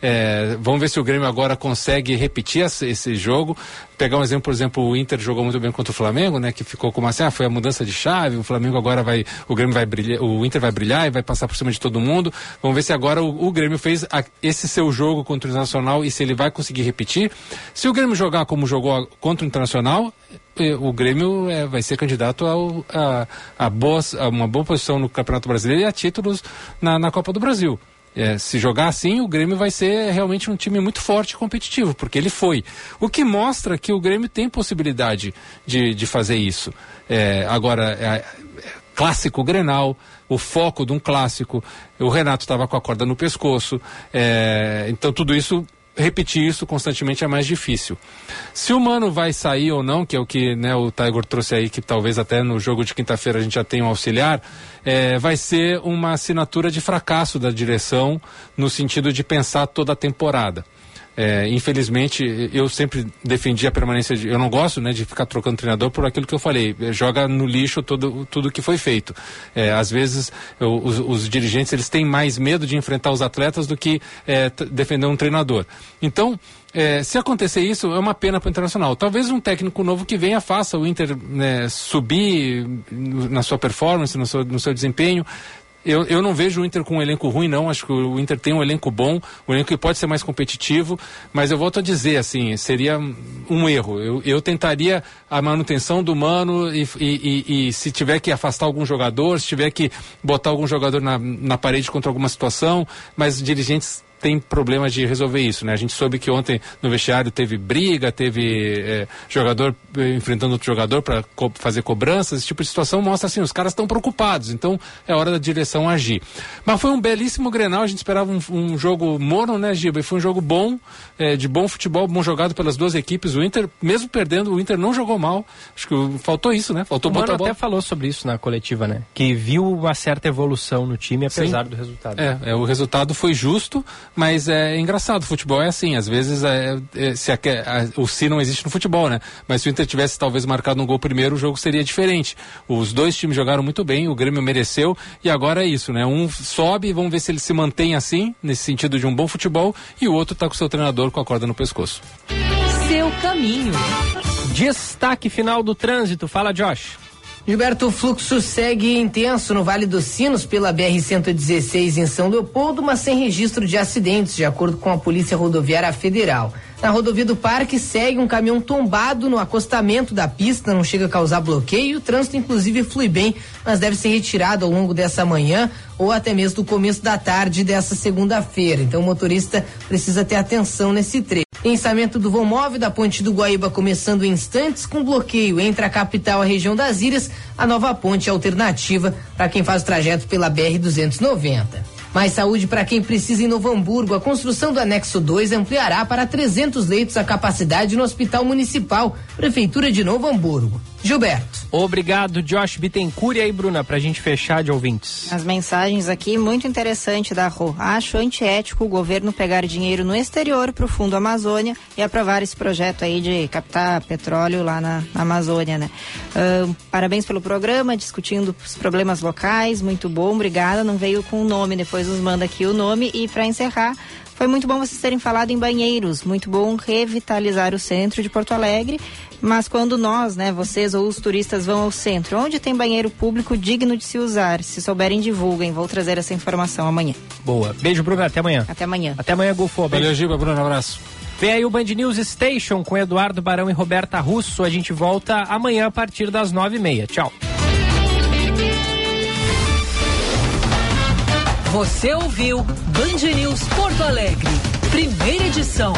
É, vamos ver se o Grêmio agora consegue repetir esse, jogo. Pegar um exemplo, por exemplo, o Inter jogou muito bem contra o Flamengo, né? Que ficou como assim, ah, foi a mudança de chave, o Flamengo agora vai, o Grêmio vai brilhar, o Inter vai brilhar e vai passar por cima de todo mundo. Vamos ver se agora o, o Grêmio fez a, esse seu jogo contra o Internacional e se ele vai conseguir repetir. Se o Grêmio jogar como jogou contra o Internacional, eh, o Grêmio é, vai ser candidato ao, a, a, boas, a uma boa posição no Campeonato Brasileiro e a títulos na, na Copa do Brasil. É, se jogar assim, o Grêmio vai ser realmente um time muito forte e competitivo, porque ele foi. O que mostra que o Grêmio tem possibilidade de, de fazer isso. É, agora, é, clássico Grenal, o foco de um clássico, o Renato estava com a corda no pescoço, é, então tudo isso repetir isso constantemente é mais difícil. Se o Mano vai sair ou não, que é o que né, o Tiger trouxe aí, que talvez até no jogo de quinta-feira a gente já tenha um auxiliar, é, vai ser uma assinatura de fracasso da direção no sentido de pensar toda a temporada. É, infelizmente, eu sempre defendi a permanência de. Eu não gosto né, de ficar trocando treinador por aquilo que eu falei. Joga no lixo todo, tudo que foi feito. É, às vezes, eu, os, os, dirigentes eles têm mais medo de enfrentar os atletas do que é, defender um treinador. Então, é, se acontecer isso, é uma pena para o Internacional. Talvez um técnico novo que venha faça o Inter né, subir na sua performance, no seu, no seu desempenho, eu, eu não vejo o Inter com um elenco ruim, não. Acho que o Inter tem um elenco bom, um elenco que pode ser mais competitivo, mas eu volto a dizer, assim, seria um erro. Eu, eu tentaria a manutenção do Mano e, e, e, e, se tiver que afastar algum jogador, se tiver que botar algum jogador na, na parede contra alguma situação, mas dirigentes tem problema de resolver isso, né? A gente soube que ontem no vestiário teve briga, teve é, jogador eh, enfrentando outro jogador para co fazer cobranças, esse tipo de situação mostra assim, os caras estão preocupados, então é hora da direção agir. Mas foi um belíssimo Grenal, a gente esperava um, um jogo mono, né, Giba? E foi um jogo bom, é, de bom futebol, bom jogado pelas duas equipes. O Inter, mesmo perdendo, o Inter não jogou mal. Acho que faltou isso, né? Faltou o botar Mano até falou sobre isso na coletiva, né? Que viu uma certa evolução no time, apesar Sim. do resultado. É, é, o resultado foi justo, mas é engraçado, o futebol é assim, às vezes é, é, se a, a, o si não existe no futebol, né? Mas se o Inter tivesse talvez marcado um gol primeiro, o jogo seria diferente. Os dois times jogaram muito bem, o Grêmio mereceu e agora é isso, né? Um sobe, vamos ver se ele se mantém assim, nesse sentido de um bom futebol, e o outro está com o seu treinador com a corda no pescoço. Seu caminho. Destaque final do trânsito, fala Josh. Gilberto, o fluxo segue intenso no Vale dos Sinos pela BR-116 em São Leopoldo, mas sem registro de acidentes, de acordo com a Polícia Rodoviária Federal. Na rodovia do Parque segue um caminhão tombado no acostamento da pista, não chega a causar bloqueio. O trânsito, inclusive, flui bem, mas deve ser retirado ao longo dessa manhã ou até mesmo do começo da tarde dessa segunda-feira. Então, o motorista precisa ter atenção nesse trecho. Pensamento do voo móvel da Ponte do Guaíba começando em instantes com bloqueio entre a capital e a região das Ilhas, a nova ponte alternativa para quem faz o trajeto pela BR 290. Mais saúde para quem precisa em Novo Hamburgo. A construção do anexo 2 ampliará para 300 leitos a capacidade no Hospital Municipal, Prefeitura de Novo Hamburgo. Gilberto. Obrigado, Josh Bittencourt. E aí, Bruna, pra gente fechar de ouvintes. As mensagens aqui, muito interessante da Rô. Acho antiético o governo pegar dinheiro no exterior pro Fundo Amazônia e aprovar esse projeto aí de captar petróleo lá na, na Amazônia, né? Uh, parabéns pelo programa, discutindo os problemas locais, muito bom, obrigada. Não veio com o nome, depois nos manda aqui o nome. E para encerrar, foi muito bom vocês terem falado em banheiros, muito bom revitalizar o centro de Porto Alegre. Mas quando nós, né, vocês ou os turistas vão ao centro, onde tem banheiro público digno de se usar, se souberem, divulguem. Vou trazer essa informação amanhã. Boa. Beijo, Bruno. Até amanhã. Até amanhã. Até amanhã, Golfo. Valeu, Giba, Bruno. Um abraço. Vem aí o Band News Station com Eduardo Barão e Roberta Russo. A gente volta amanhã a partir das nove e meia. Tchau. Você ouviu Band News Porto Alegre, primeira edição.